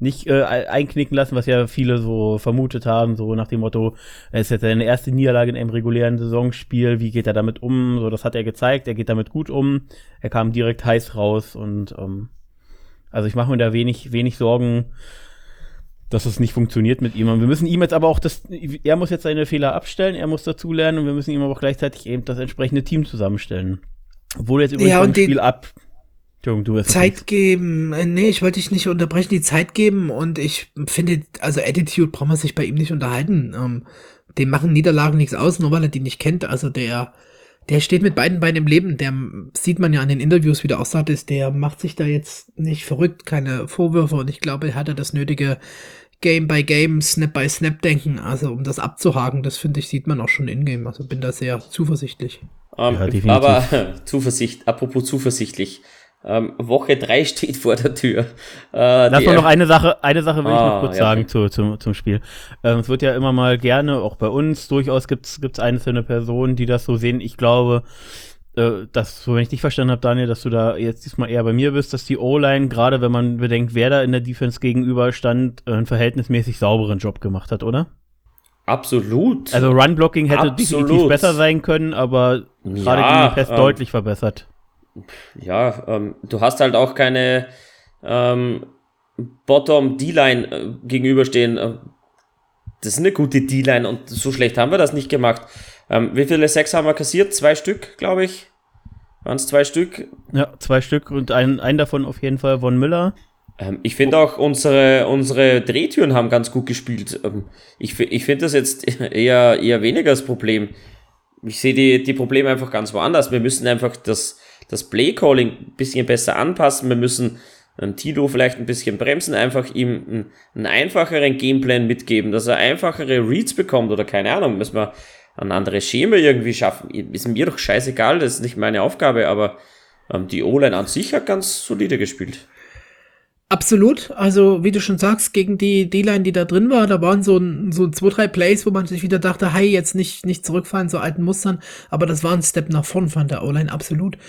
nicht äh, einknicken lassen, was ja viele so vermutet haben, so nach dem Motto, es ist jetzt seine erste Niederlage in einem regulären Saisonspiel, wie geht er damit um? So, das hat er gezeigt, er geht damit gut um, er kam direkt heiß raus und ähm, also ich mache mir da wenig, wenig Sorgen dass es nicht funktioniert mit ihm. Und wir müssen ihm jetzt aber auch das, er muss jetzt seine Fehler abstellen, er muss dazulernen und wir müssen ihm aber auch gleichzeitig eben das entsprechende Team zusammenstellen. Obwohl jetzt übrigens ja, ein Spiel ab. Entschuldigung, du hast Zeit geben. Äh, nee, ich wollte dich nicht unterbrechen, die Zeit geben und ich finde, also Attitude braucht man sich bei ihm nicht unterhalten. Ähm, dem machen Niederlagen nichts aus, nur weil er die nicht kennt. Also der, der steht mit beiden Beinen im Leben. Der sieht man ja an den Interviews, wie der aussagt ist. Der macht sich da jetzt nicht verrückt, keine Vorwürfe und ich glaube, er hat er das nötige Game by Game, Snap by Snap denken, also um das abzuhaken, das finde ich, sieht man auch schon in-game. Also bin da sehr zuversichtlich. Um, ähm, ja, aber (laughs) Zuversicht, apropos zuversichtlich. Ähm, Woche 3 steht vor der Tür. Äh, Lass mal noch eine Sache, eine Sache will ah, ich noch ah, kurz ja, sagen zu, zu, zum Spiel. Ähm, es wird ja immer mal gerne, auch bei uns durchaus gibt es einzelne Personen, die das so sehen. Ich glaube, äh, dass, so wenn ich dich verstanden habe, Daniel, dass du da jetzt diesmal eher bei mir bist, dass die O-Line, gerade wenn man bedenkt, wer da in der Defense gegenüber stand, äh, einen verhältnismäßig sauberen Job gemacht hat, oder? Absolut. Also Run-Blocking hätte Absolut. definitiv besser sein können, aber gerade ja, gegen die Pest ähm, deutlich verbessert. Ja, ähm, du hast halt auch keine ähm, Bottom-D-Line äh, gegenüberstehen. Äh, das ist eine gute D-Line und so schlecht haben wir das nicht gemacht. Ähm, wie viele Sechs haben wir kassiert? Zwei Stück, glaube ich. Waren es zwei Stück? Ja, zwei Stück und ein, ein davon auf jeden Fall von Müller. Ähm, ich finde auch, unsere, unsere Drehtüren haben ganz gut gespielt. Ähm, ich ich finde das jetzt (laughs) eher, eher weniger das Problem. Ich sehe die, die Probleme einfach ganz woanders. Wir müssen einfach das, das Play-Calling ein bisschen besser anpassen. Wir müssen ähm, Tilo vielleicht ein bisschen bremsen, einfach ihm einen, einen, einfacheren Gameplan mitgeben, dass er einfachere Reads bekommt oder keine Ahnung, müssen wir ein anderes Schema irgendwie schaffen. Ist mir doch scheißegal, das ist nicht meine Aufgabe, aber ähm, die O-Line an sich hat ganz solide gespielt. Absolut. Also, wie du schon sagst, gegen die D-Line, die da drin war, da waren so, so zwei, drei Plays, wo man sich wieder dachte, hey, jetzt nicht, nicht zurückfallen zu alten Mustern. Aber das war ein Step nach vorn von der O-Line, absolut.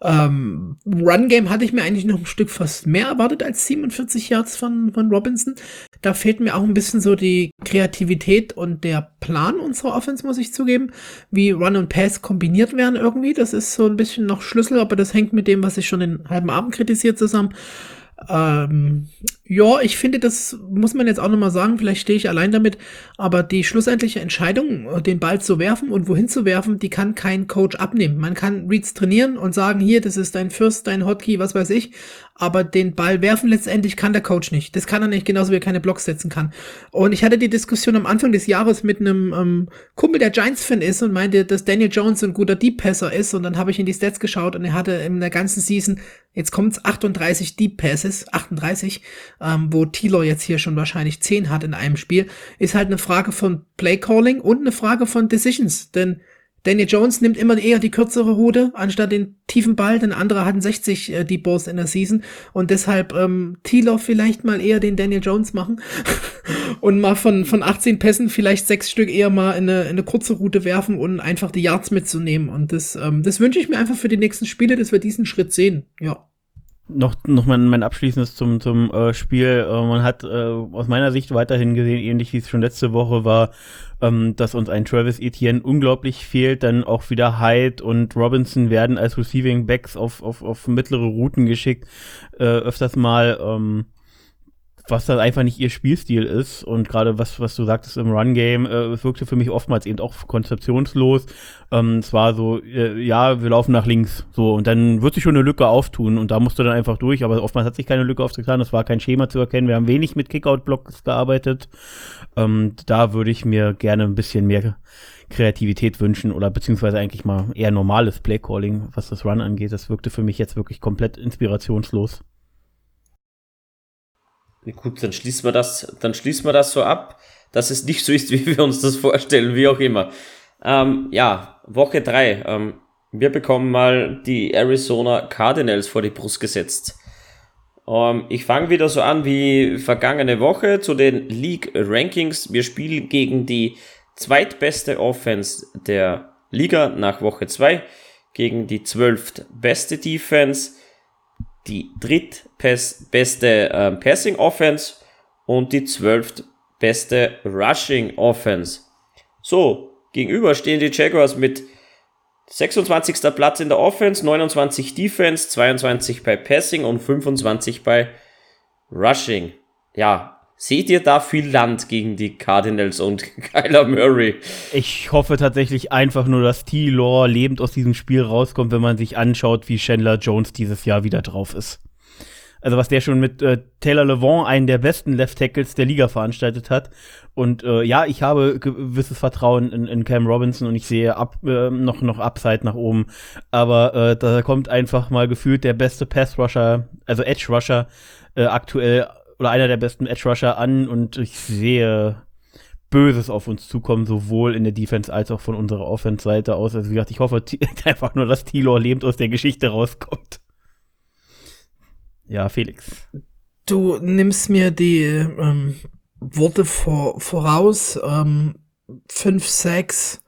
Ähm, Run-Game hatte ich mir eigentlich noch ein Stück fast mehr erwartet als 47 Yards von, von Robinson. Da fehlt mir auch ein bisschen so die Kreativität und der Plan unserer Offense, muss ich zugeben. Wie Run und Pass kombiniert werden irgendwie. Das ist so ein bisschen noch Schlüssel, aber das hängt mit dem, was ich schon den halben Abend kritisiert zusammen. Ähm, ja, ich finde, das muss man jetzt auch nochmal sagen, vielleicht stehe ich allein damit, aber die schlussendliche Entscheidung, den Ball zu werfen und wohin zu werfen, die kann kein Coach abnehmen. Man kann Reads trainieren und sagen, hier, das ist dein First, dein Hotkey, was weiß ich, aber den Ball werfen letztendlich kann der Coach nicht. Das kann er nicht, genauso wie er keine Blocks setzen kann. Und ich hatte die Diskussion am Anfang des Jahres mit einem ähm, Kumpel, der Giants-Fan ist und meinte, dass Daniel Jones ein guter Deep-Passer ist und dann habe ich in die Stats geschaut und er hatte in der ganzen Season, jetzt kommt's 38 Deep-Passes, 38, ähm, wo Tilo jetzt hier schon wahrscheinlich 10 hat in einem Spiel, ist halt eine Frage von Play-Calling und eine Frage von Decisions, denn Daniel Jones nimmt immer eher die kürzere Route anstatt den tiefen Ball, denn andere hatten 60 äh, Deep Balls in der Season. Und deshalb ähm, Thielen vielleicht mal eher den Daniel Jones machen (laughs) und mal von, von 18 Pässen vielleicht sechs Stück eher mal in eine, in eine kurze Route werfen und einfach die Yards mitzunehmen. Und das, ähm, das wünsche ich mir einfach für die nächsten Spiele, dass wir diesen Schritt sehen, ja noch, noch mein, mein Abschließendes zum, zum äh, Spiel. Äh, man hat äh, aus meiner Sicht weiterhin gesehen, ähnlich wie es schon letzte Woche war, ähm, dass uns ein Travis Etienne unglaublich fehlt. Dann auch wieder Hyde und Robinson werden als Receiving Backs auf, auf, auf mittlere Routen geschickt. Äh, öfters mal. Ähm, was dann einfach nicht ihr Spielstil ist und gerade was, was du sagtest im Run-Game, äh, es wirkte für mich oftmals eben auch konzeptionslos. Ähm, es war so, äh, ja, wir laufen nach links, so und dann wird sich schon eine Lücke auftun und da musst du dann einfach durch, aber oftmals hat sich keine Lücke aufgetan, es war kein Schema zu erkennen, wir haben wenig mit Kickout-Blocks gearbeitet. Ähm, da würde ich mir gerne ein bisschen mehr Kreativität wünschen oder beziehungsweise eigentlich mal eher normales Play-Calling, was das Run angeht. Das wirkte für mich jetzt wirklich komplett inspirationslos. Gut, dann schließen wir das, dann schließen wir das so ab, dass es nicht so ist, (laughs) wie wir uns das vorstellen, wie auch immer. Ähm, ja, Woche drei. Ähm, wir bekommen mal die Arizona Cardinals vor die Brust gesetzt. Ähm, ich fange wieder so an wie vergangene Woche zu den League Rankings. Wir spielen gegen die zweitbeste Offense der Liga nach Woche zwei gegen die zwölft beste Defense die drittbeste äh, Passing Offense und die zwölftbeste Rushing Offense. So, gegenüber stehen die Jaguars mit 26. Platz in der Offense, 29 Defense, 22 bei Passing und 25 bei Rushing. Ja, Seht ihr da viel Land gegen die Cardinals und (laughs) Kyler Murray? Ich hoffe tatsächlich einfach nur, dass T-Law lebend aus diesem Spiel rauskommt, wenn man sich anschaut, wie Chandler Jones dieses Jahr wieder drauf ist. Also was der schon mit äh, Taylor Levant, einen der besten Left Tackles der Liga veranstaltet hat. Und äh, ja, ich habe gewisses Vertrauen in, in Cam Robinson und ich sehe ab, äh, noch, noch Upside nach oben. Aber äh, da kommt einfach mal gefühlt der beste Pass Rusher, also Edge Rusher äh, aktuell oder einer der besten Edge Rusher an und ich sehe Böses auf uns zukommen, sowohl in der Defense als auch von unserer Offense-Seite aus. Also wie gesagt, ich hoffe (laughs) (laughs) einfach nur, dass Tilor lebend aus der Geschichte rauskommt. Ja, Felix. Du nimmst mir die ähm, Worte vor, voraus. Ähm, 5, 6,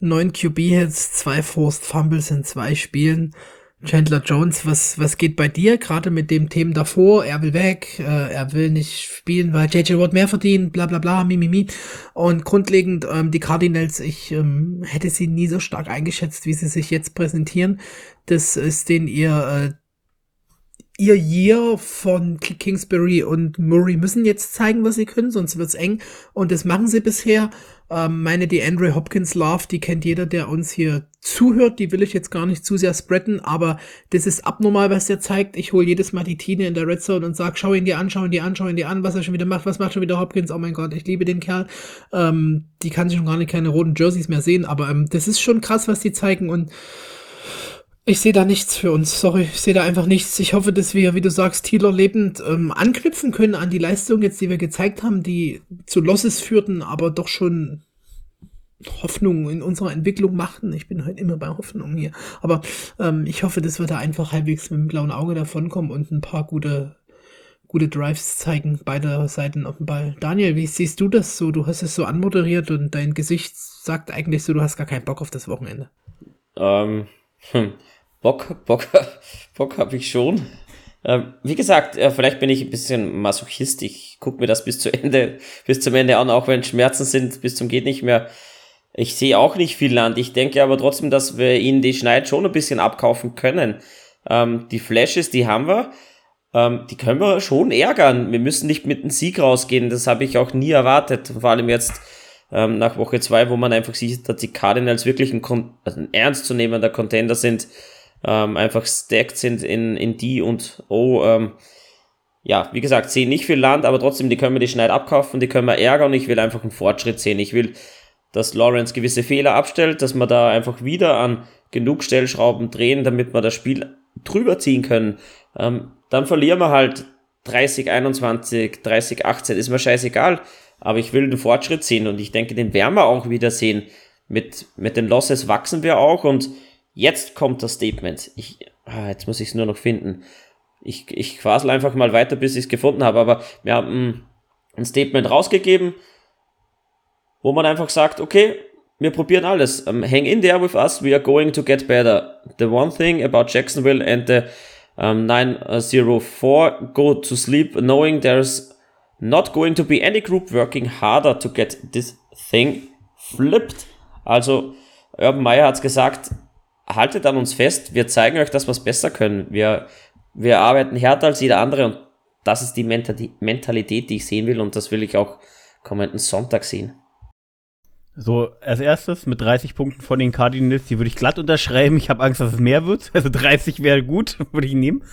9 QB-Hits, 2 Forced Fumbles in zwei Spielen. Chandler Jones, was, was geht bei dir gerade mit dem Themen davor? Er will weg, äh, er will nicht spielen, weil JJ Watt mehr verdient, bla bla bla, mi, mi, mi. Und grundlegend, ähm, die Cardinals, ich ähm, hätte sie nie so stark eingeschätzt, wie sie sich jetzt präsentieren. Das ist den ihr, äh, ihr Year von Kingsbury und Murray müssen jetzt zeigen, was sie können, sonst wird's eng. Und das machen sie bisher. Ähm, meine die Andre Hopkins Love, die kennt jeder, der uns hier zuhört. Die will ich jetzt gar nicht zu sehr spreaden, aber das ist abnormal, was der zeigt. Ich hole jedes Mal die Tine in der Red Zone und sag, schau ihn dir an, schau ihn dir an, schau ihn dir an, was er schon wieder macht, was macht schon wieder Hopkins. Oh mein Gott, ich liebe den Kerl. Ähm, die kann sich schon gar nicht keine roten Jerseys mehr sehen, aber ähm, das ist schon krass, was die zeigen und Ich sehe da nichts für uns, sorry, ich sehe da einfach nichts. Ich hoffe, dass wir, wie du sagst, Thieler lebend ähm, anknüpfen können an die Leistung jetzt, die wir gezeigt haben, die zu Losses führten, aber doch schon Hoffnung in unserer Entwicklung machten. Ich bin heute immer bei Hoffnung hier. Aber ähm, ich hoffe, dass wir da einfach halbwegs mit dem blauen Auge davonkommen und ein paar gute, gute Drives zeigen, beide Seiten auf dem Ball. Daniel, wie siehst du das so? Du hast es so anmoderiert und dein Gesicht sagt eigentlich so, du hast gar keinen Bock auf das Wochenende. Ähm, hm. Bock, Bock, (laughs) Bock habe ich schon. Ähm, wie gesagt, äh, vielleicht bin ich ein bisschen Masochist. Ich gucke mir das bis zu Ende, (laughs) bis zum Ende an, auch wenn Schmerzen sind, bis zum geht nicht mehr. Ich sehe auch nicht viel Land. Ich denke aber trotzdem, dass wir ihnen die Schneid schon ein bisschen abkaufen können. Ähm, die Flashes, die haben wir. Ähm, die können wir schon ärgern. Wir müssen nicht mit einem Sieg rausgehen. Das habe ich auch nie erwartet. Vor allem jetzt nach Woche zwei, wo man einfach sieht, dass die Cardinals wirklich ein, also ein ernstzunehmender Contender sind ähm, einfach stacked sind in, in die und O. Ähm, ja, wie gesagt, sehen nicht viel Land, aber trotzdem, die können wir die Schneid abkaufen, die können wir ärgern. Ich will einfach einen Fortschritt sehen. Ich will, dass Lawrence gewisse Fehler abstellt, dass wir da einfach wieder an genug Stellschrauben drehen, damit wir das Spiel drüber ziehen können. Ähm, dann verlieren wir halt 30, 21, 30, 18, ist mir scheißegal. Aber ich will einen Fortschritt sehen und ich denke, den werden wir auch wieder sehen. Mit, mit den Losses wachsen wir auch und Jetzt kommt das Statement. Ich, ah, jetzt muss ich es nur noch finden. Ich, ich quasel einfach mal weiter, bis ich es gefunden habe. Aber wir haben ein Statement rausgegeben, wo man einfach sagt, okay, wir probieren alles. Um, hang in there with us, we are going to get better. The one thing about Jacksonville and the um, 904, go to sleep knowing there's not going to be any group working harder to get this thing flipped. Also, Urban Meyer hat's gesagt, haltet an uns fest, wir zeigen euch, dass wir es besser können. Wir, wir arbeiten härter als jeder andere und das ist die Mentalität, die ich sehen will und das will ich auch kommenden Sonntag sehen. So, als erstes mit 30 Punkten von den Cardinals, die würde ich glatt unterschreiben. Ich habe Angst, dass es mehr wird. (laughs) Also 30 wäre gut, (laughs) würde ich nehmen.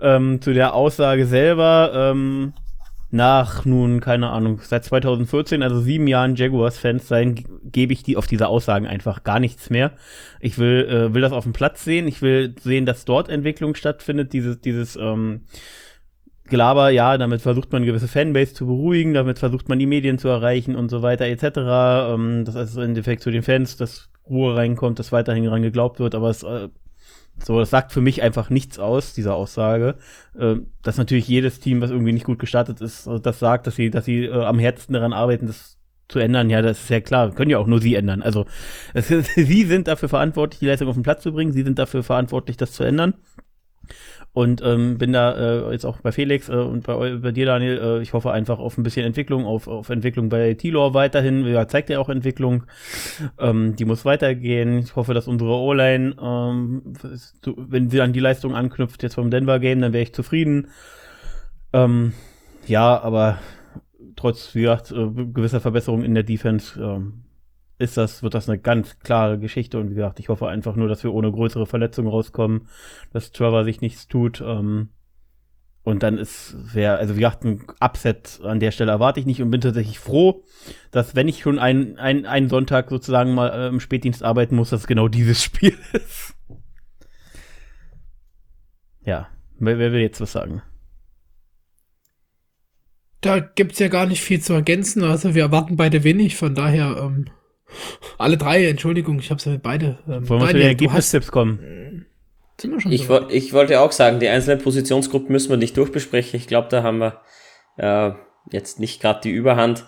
Ähm, zu der Aussage selber, ähm, nach nun, keine Ahnung, seit 2014, also sieben Jahren Jaguars-Fans sein, gebe ich die auf diese Aussagen einfach gar nichts mehr. Ich will, äh, will das auf dem Platz sehen. Ich will sehen, dass dort Entwicklung stattfindet. Dieses, dieses ähm, Gelaber, ja, damit versucht man gewisse Fanbase zu beruhigen, damit versucht man die Medien zu erreichen und so weiter etc. Ähm, das ist im Endeffekt zu den Fans, dass Ruhe reinkommt, dass weiterhin daran geglaubt wird, aber es äh, so, das sagt für mich einfach nichts aus, diese Aussage. Äh, dass natürlich jedes Team, was irgendwie nicht gut gestartet ist, äh, das sagt, dass sie, dass sie äh, am Herzen daran arbeiten, das zu ändern, ja, das ist ja klar, können ja auch nur sie ändern. Also es, (laughs) sie sind dafür verantwortlich, die Leistung auf den Platz zu bringen, sie sind dafür verantwortlich, das zu ändern. Und ähm, bin da äh, jetzt auch bei Felix äh, und bei, bei dir, Daniel. Äh, ich hoffe einfach auf ein bisschen Entwicklung, auf, auf Entwicklung bei Tilor weiterhin. Ja, zeigt ja auch Entwicklung. Ähm, die muss weitergehen. Ich hoffe, dass unsere O-Line, ähm, wenn sie an die Leistung anknüpft jetzt vom Denver Game, dann wäre ich zufrieden. Ähm, ja, aber trotz, wie gesagt, äh, gewisser Verbesserung in der Defense ähm, ist das, wird das eine ganz klare Geschichte und wie gesagt, ich hoffe einfach nur, dass wir ohne größere Verletzungen rauskommen, dass Trevor sich nichts tut. Ähm, und dann ist, wer, also wie gesagt, ein Upset an der Stelle erwarte ich nicht und bin tatsächlich froh, dass wenn ich schon einen, einen, einen Sonntag sozusagen mal äh, im Spätdienst arbeiten muss, dass genau dieses (laughs) Spiel ist. Ja, wer, wer will jetzt was sagen? Da gibt's ja gar nicht viel zu ergänzen. Also wir erwarten beide wenig, von daher ähm, alle drei, Entschuldigung, ich habe sie beide. Ähm, Wollen wir zu den Ergebnistipps kommen? ich, wo, ich wollte auch sagen, die einzelnen Positionsgruppen müssen wir nicht durchbesprechen. Ich glaube, da haben wir äh, jetzt nicht gerade die Überhand.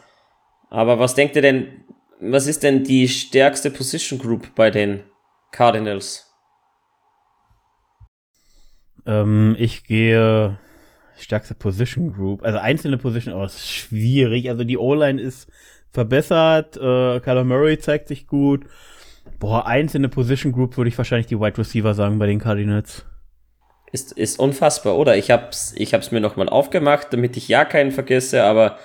Aber was denkt ihr denn, was ist denn die stärkste Position Group bei den Cardinals? Ähm, ich gehe stärkste Position Group. Also einzelne Position, aber oh, ist schwierig. Also die O-Line ist verbessert. Äh, Kyler Murray zeigt sich gut. Boah, einzelne Position Group würde ich wahrscheinlich die Wide Receiver sagen bei den Cardinals. Ist, ist unfassbar, oder? Ich hab's, ich hab's mir nochmal aufgemacht, damit ich ja keinen vergesse, aber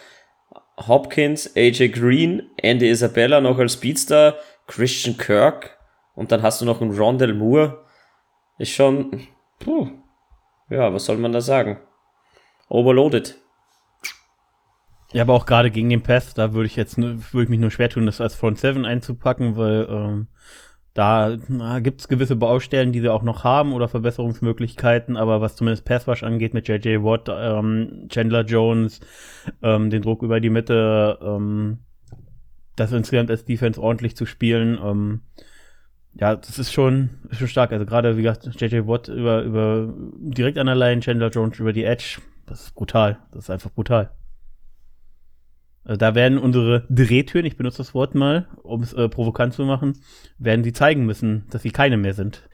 Hopkins, AJ Green, Andy Isabella noch als Speedster, Christian Kirk und dann hast du noch einen Rondell Moore. Ist schon, puh, ja, was soll man da sagen? Overloaded. Ja, aber auch gerade gegen den Pass, da würde ich jetzt würde ich mich nur schwer tun, das als Front 7 einzupacken, weil ähm, Da gibt es gewisse Baustellen, die sie auch noch haben oder Verbesserungsmöglichkeiten, aber was zumindest Passwash angeht mit JJ Watt, ähm, Chandler Jones, ähm, den Druck über die Mitte, ähm, das insgesamt als Defense ordentlich zu spielen, ähm, ja, das ist schon, ist schon stark. Also gerade, wie gesagt, JJ Watt über, über direkt an der Line, Chandler Jones über die Edge, das ist brutal. Das ist einfach brutal. Also da werden unsere Drehtüren, ich benutze das Wort mal, um es äh, provokant zu machen, werden sie zeigen müssen, dass sie keine mehr sind.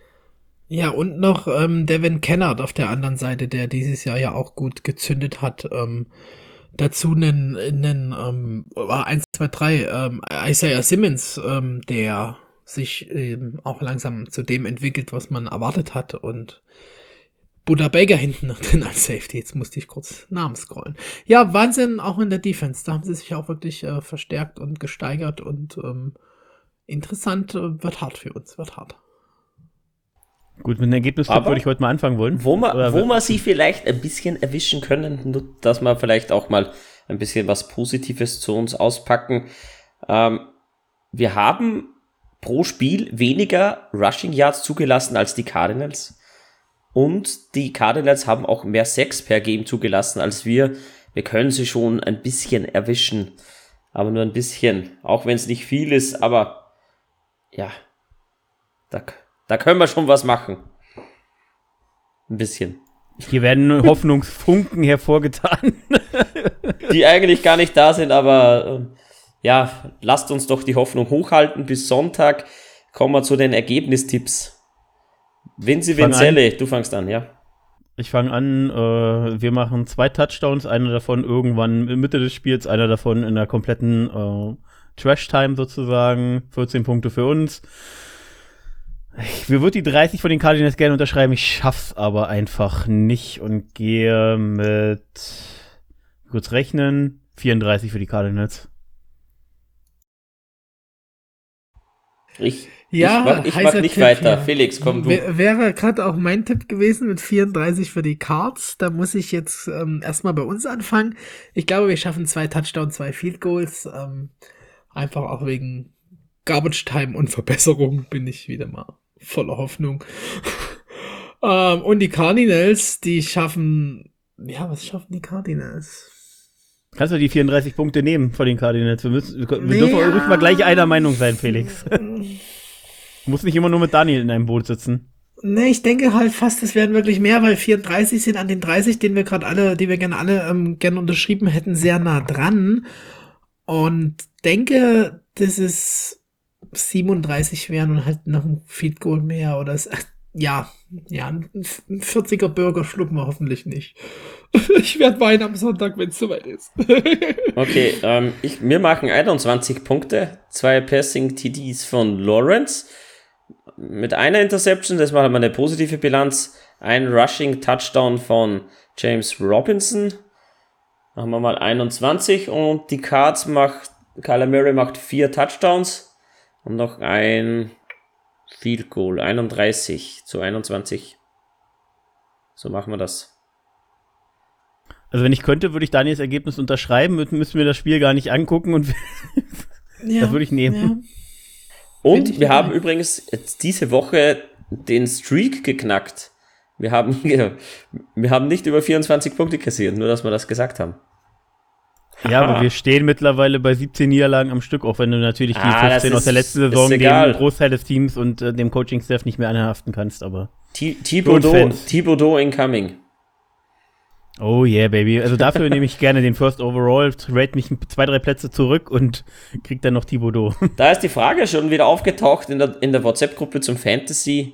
Ja, und noch ähm, Devin Kennard auf der anderen Seite, der dieses Jahr ja auch gut gezündet hat. Ähm, dazu einen, einen ähm, 1, 2, 3, ähm, Isaiah Simmons, ähm, der sich ähm, auch langsam zu dem entwickelt, was man erwartet hat und Buddha Baker hinten noch drin als Safety. Jetzt musste ich kurz Namen scrollen. Ja, Wahnsinn, auch in der Defense. Da haben sie sich auch wirklich äh, verstärkt und gesteigert und ähm, interessant äh, wird hart für uns, wird hart. Gut, mit dem Ergebnis würde ich heute mal anfangen wollen. Wo man, wo man sie vielleicht ein bisschen erwischen können, dass wir vielleicht auch mal ein bisschen was Positives zu uns auspacken. Ähm, wir haben pro Spiel weniger Rushing Yards zugelassen als die Cardinals. Und die Cardinals haben auch mehr Sex per Game zugelassen als wir. Wir können sie schon ein bisschen erwischen. Aber nur ein bisschen. Auch wenn es nicht viel ist, aber ja. Da, da können wir schon was machen. Ein bisschen. Hier werden Hoffnungsfunken hervorgetan. (laughs) die eigentlich gar nicht da sind, aber ähm, ja, lasst uns doch die Hoffnung hochhalten. Bis Sonntag kommen wir zu den Ergebnistipps. Vinci Vincelli, du fangst an, ja. Ich fange an, äh, wir machen zwei Touchdowns, einer davon irgendwann in Mitte des Spiels, einer davon in der kompletten äh, Trash-Time sozusagen. 14 Punkte für uns. Ich würde die 30 von den Cardinals gerne unterschreiben, ich schaff's aber einfach nicht und gehe mit, kurz rechnen, 34 für die Cardinals. Ich ja, ich mach, ich mach nicht Tipp weiter. Hier. Felix, komm du. Wäre gerade auch mein Tipp gewesen mit 34 für die Cards. Da muss ich jetzt ähm, erstmal bei uns anfangen. Ich glaube, wir schaffen zwei Touchdowns, zwei Field Goals. Ähm, einfach auch wegen Garbage Time und Verbesserung bin ich wieder mal voller Hoffnung. (laughs) ähm, und die Cardinals, die schaffen, ja, was schaffen die Cardinals? Kannst du die 34 Punkte nehmen von den Cardinals? Wir, müssen, wir nee, dürfen ruhig mal gleich einer Meinung sein, Felix. (laughs) Du musst nicht immer nur mit Daniel in einem Boot sitzen. Ne, ich denke halt fast, es werden wirklich mehr, weil 34 sind an den 30, den wir gerade alle, die wir gerne alle ähm, gerne unterschrieben hätten, sehr nah dran. Und denke, dass es 37 wären und halt noch ein Feed Goal mehr oder es, (laughs) ja, ja, ein 40er Burger schlucken wir hoffentlich nicht. (laughs) Ich werde weinen am Sonntag, wenn es soweit ist. (laughs) okay, ähm, ich, wir machen 21 Punkte, zwei Passing TDs von Lawrence mit einer Interception, das war halt mal eine positive Bilanz. Ein Rushing Touchdown von James Robinson. Machen wir mal 21 und die Cards macht, Kyler Murray macht vier Touchdowns und noch ein Field Goal. 31 zu 21. So machen wir das. Also wenn ich könnte, würde ich Daniels Ergebnis unterschreiben, müssen wir das Spiel gar nicht angucken und (laughs) ja, das würde ich nehmen. Ja. Und wir haben übrigens jetzt diese Woche den Streak geknackt. Wir haben, (laughs) wir haben nicht über 24 Punkte kassiert, nur dass wir das gesagt haben. Ja, aber wir stehen mittlerweile bei 17 Niederlagen am Stück, auch wenn du natürlich die ah, 15 aus der letzten Saison dem Großteil des Teams und äh, dem Coaching-Staff nicht mehr anhaften kannst, aber. Thibodeau incoming. Oh yeah, baby. Also dafür nehme ich gerne den First Overall, rate mich zwei, drei Plätze zurück und krieg dann noch Thibodeau. (laughs) Da ist die Frage schon wieder aufgetaucht in der, in der WhatsApp-Gruppe zum Fantasy.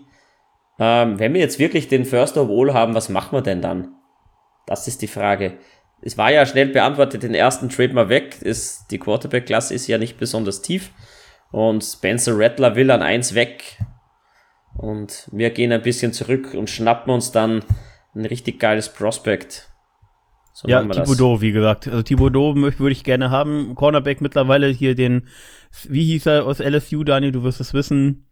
Ähm, wenn wir jetzt wirklich den First Overall haben, was machen wir denn dann? Das ist die Frage. Es war ja schnell beantwortet, den ersten Trade mal weg. Ist, die Quarterback-Klasse ist ja nicht besonders tief. Und Spencer Rattler will an eins weg. Und wir gehen ein bisschen zurück und schnappen uns dann ein richtig geiles Prospect. So ja, Thibodeau, wie gesagt. Also Thibodeau würde ich gerne haben. Cornerback mittlerweile hier den, wie hieß er aus LSU, Daniel, du wirst es wissen.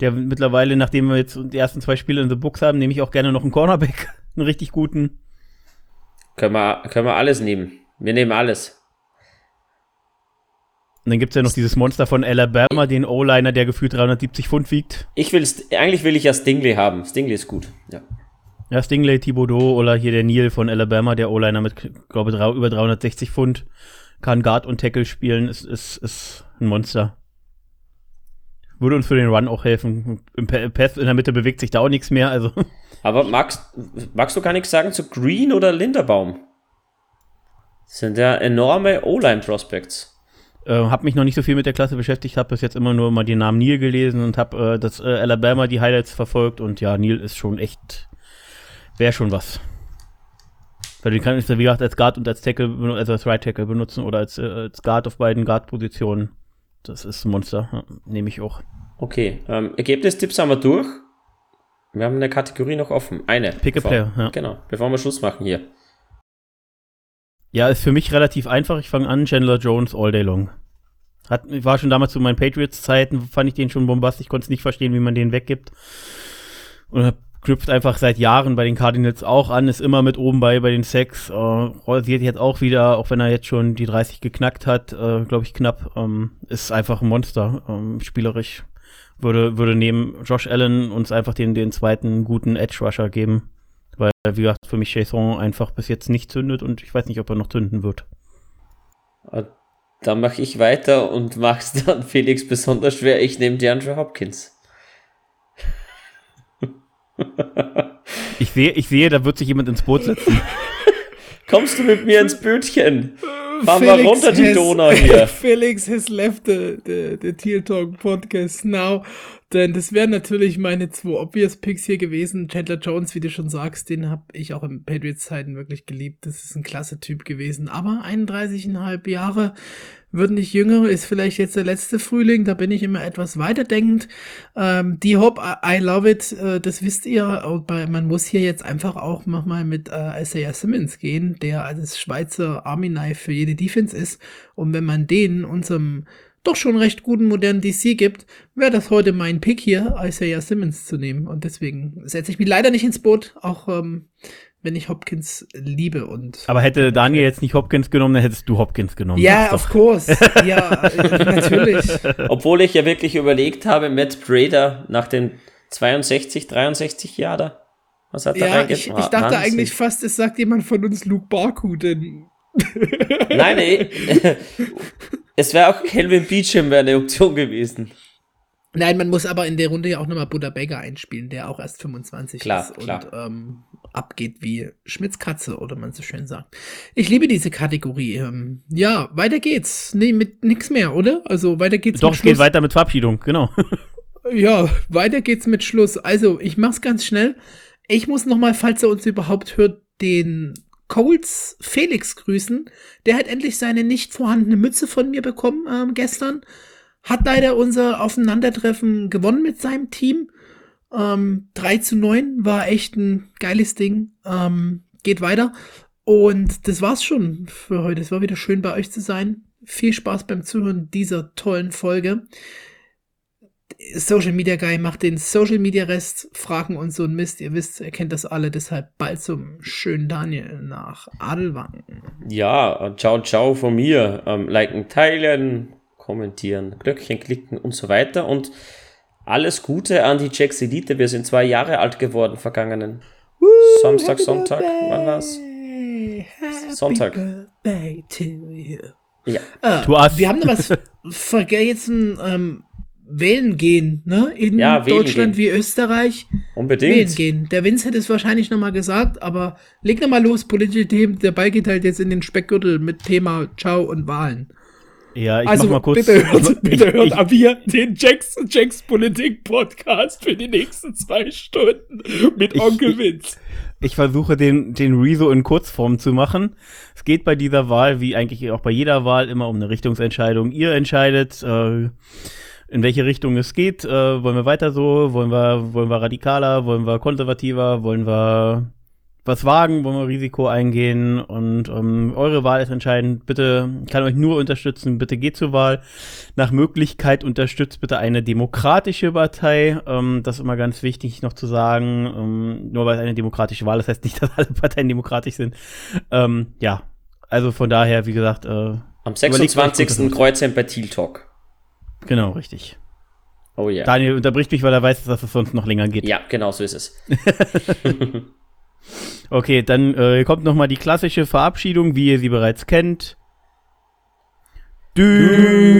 Der mittlerweile, nachdem wir jetzt die ersten zwei Spiele in the Books haben, nehme ich auch gerne noch einen Cornerback. (laughs) einen richtig guten. Können wir, können wir alles nehmen. Wir nehmen alles. Und dann gibt es ja noch dieses Monster von Alabama, den O-Liner, der gefühlt 370 Pfund wiegt. Ich will, eigentlich will ich ja Stingley haben. Stingley ist gut, ja. Ja, Stingley, Thibodeau oder hier der Neil von Alabama, der O-Liner mit, glaube ich, über 360 Pfund, kann Guard und Tackle spielen, ist, ist, ist ein Monster. Würde uns für den Run auch helfen. Im Pass in der Mitte bewegt sich da auch nichts mehr, also. (laughs) Aber magst, magst du gar nichts sagen zu Green oder Linderbaum? Das sind ja enorme O-Line-Prospects. Äh, hab mich noch nicht so viel mit der Klasse beschäftigt, habe bis jetzt immer nur mal den Namen Neil gelesen und habe äh, das äh, Alabama die Highlights verfolgt und ja, Neil ist schon echt wäre schon was. Weil den kann ich, wie gesagt, als Guard und als Tackle, also als Right Tackle benutzen oder als, äh, als Guard auf beiden Guard-Positionen. Das ist ein Monster, ja, nehme ich auch. Okay, ähm, Ergebnistipps haben wir durch. Wir haben eine Kategorie noch offen. Eine. Pick a Player, ja. Genau, bevor wir Schluss machen hier. Ja, ist für mich relativ einfach. Ich fange an, Chandler Jones all day long. Hat, war schon damals zu meinen Patriots-Zeiten, fand ich den schon bombastisch, konnte es nicht verstehen, wie man den weggibt. Und hab knüpft einfach seit Jahren bei den Cardinals auch an, ist immer mit oben bei bei den Sacks. Äh, rasiert jetzt auch wieder, auch wenn er jetzt schon die 30 geknackt hat, äh, glaube ich knapp, ähm, ist einfach ein Monster, ähm, spielerisch. Würde, würde neben Josh Allen uns einfach den, den zweiten guten Edge-Rusher geben. Weil, wie gesagt, für mich Jason einfach bis jetzt nicht zündet und ich weiß nicht, ob er noch zünden wird. Äh, dann mache ich weiter und mach's dann (laughs) Felix besonders schwer. Ich nehme DeAndre Hopkins. Ich sehe, ich sehe, da wird sich jemand ins Boot setzen. (laughs) Kommst du mit mir ins Bötchen? Fahren wir runter die Donau hier. (laughs) Felix has left the, the, the Teal Talk Podcast now. Denn das wären natürlich meine zwei obvious Picks hier gewesen. Chandler Jones, wie du schon sagst, den habe ich auch in Patriots-Zeiten wirklich geliebt. Das ist ein klasse Typ gewesen. Aber 31,5 Jahre wird nicht jünger, ist vielleicht jetzt der letzte Frühling, da bin ich immer etwas weiterdenkend. Ähm, die Hop, I, love it, äh, das wisst ihr, man muss hier jetzt einfach auch nochmal mit äh, Isaiah Simmons gehen, der als Schweizer Army Knife für jede Defense ist. Und wenn man den unserem doch schon recht guten modernen DC gibt, wäre das heute mein Pick hier, Isaiah Simmons zu nehmen. Und deswegen setze ich mich leider nicht ins Boot, auch ähm, wenn ich Hopkins liebe und. Aber hätte Daniel jetzt nicht Hopkins genommen, dann hättest du Hopkins genommen. Ja, of course. ja, (laughs) natürlich. Obwohl ich ja wirklich überlegt habe, Matt Brader nach den 62, 63 Jahren. Was hat er ja, ich, ich dachte Wahnsinn. eigentlich fast, es sagt jemand von uns Luke Barku, denn. (laughs) Nein, ey. (laughs) es wäre auch Kelvin Beecham wäre eine Option gewesen. Nein, man muss aber in der Runde ja auch nochmal Buddha Beggar einspielen, der auch erst 25 klar, ist klar. und ähm, abgeht wie Schmitz Katze, oder man so schön sagt. Ich liebe diese Kategorie. Ähm, ja, weiter geht's. Nee, mit nix mehr, oder? Also weiter geht's Doch, mit es geht weiter mit Verabschiedung, genau. (laughs) ja, weiter geht's mit Schluss. Also, ich mach's ganz schnell. Ich muss nochmal, falls er uns überhaupt hört, den Coles Felix grüßen. Der hat endlich seine nicht vorhandene Mütze von mir bekommen ähm, gestern. Hat leider unser Aufeinandertreffen gewonnen mit seinem Team. Ähm, 3 zu 9 war echt ein geiles Ding. Ähm, geht weiter. Und das war's schon für heute. Es war wieder schön bei euch zu sein. Viel Spaß beim Zuhören dieser tollen Folge. Social Media Guy macht den Social Media Rest, Fragen und so ein Mist. Ihr wisst, ihr kennt das alle, deshalb bald zum schönen Daniel nach Adelwang. Ja, ciao, ciao von mir. Ähm, liken, teilen, kommentieren, Glöckchen klicken und so weiter. Und alles Gute an die Jacks Elite. Wir sind zwei Jahre alt geworden, vergangenen Woo, Samstag, Sonntag. Birthday. Wann war's? Sonntag. Ja. Ah, wir haben noch was (laughs) vergessen. Ähm, wählen gehen, ne? In ja, Deutschland wie Österreich. Unbedingt. Wählen gehen. Der Vince hätte es wahrscheinlich nochmal gesagt, aber leg nochmal los, politische Themen. Der Ball geht halt jetzt in den Speckgürtel mit Thema Ciao und Wahlen. Ja, ich also, mach mal kurz. Bitte hört, bitte hört ich, ab hier den Jacks, Jacks Politik Podcast für die nächsten zwei Stunden mit Onkel Vince. Ich, ich versuche den, den Rezo in Kurzform zu machen. Es geht bei dieser Wahl, wie eigentlich auch bei jeder Wahl, immer um eine Richtungsentscheidung. Ihr entscheidet, äh, in welche Richtung es geht. Äh, wollen wir weiter so? Wollen wir, wollen wir radikaler? Wollen wir konservativer? Wollen wir was wagen, wollen wir Risiko eingehen und ähm, eure Wahl ist entscheidend. Bitte, ich kann euch nur unterstützen, bitte geht zur Wahl. Nach Möglichkeit unterstützt bitte eine demokratische Partei. Ähm, das ist immer ganz wichtig noch zu sagen. Ähm, nur weil es eine demokratische Wahl ist, heißt nicht, (laughs) dass alle Parteien demokratisch sind. Ähm, ja, also von daher, wie gesagt. Äh, Am 26. Kreuzheim bei Thiel Talk. Genau, richtig. Oh ja. Yeah. Daniel unterbricht mich, weil er weiß, dass es sonst noch länger geht. Ja, genau so ist es. (laughs) (laughs) Okay, dann äh, kommt nochmal die klassische Verabschiedung, wie ihr sie bereits kennt. Dü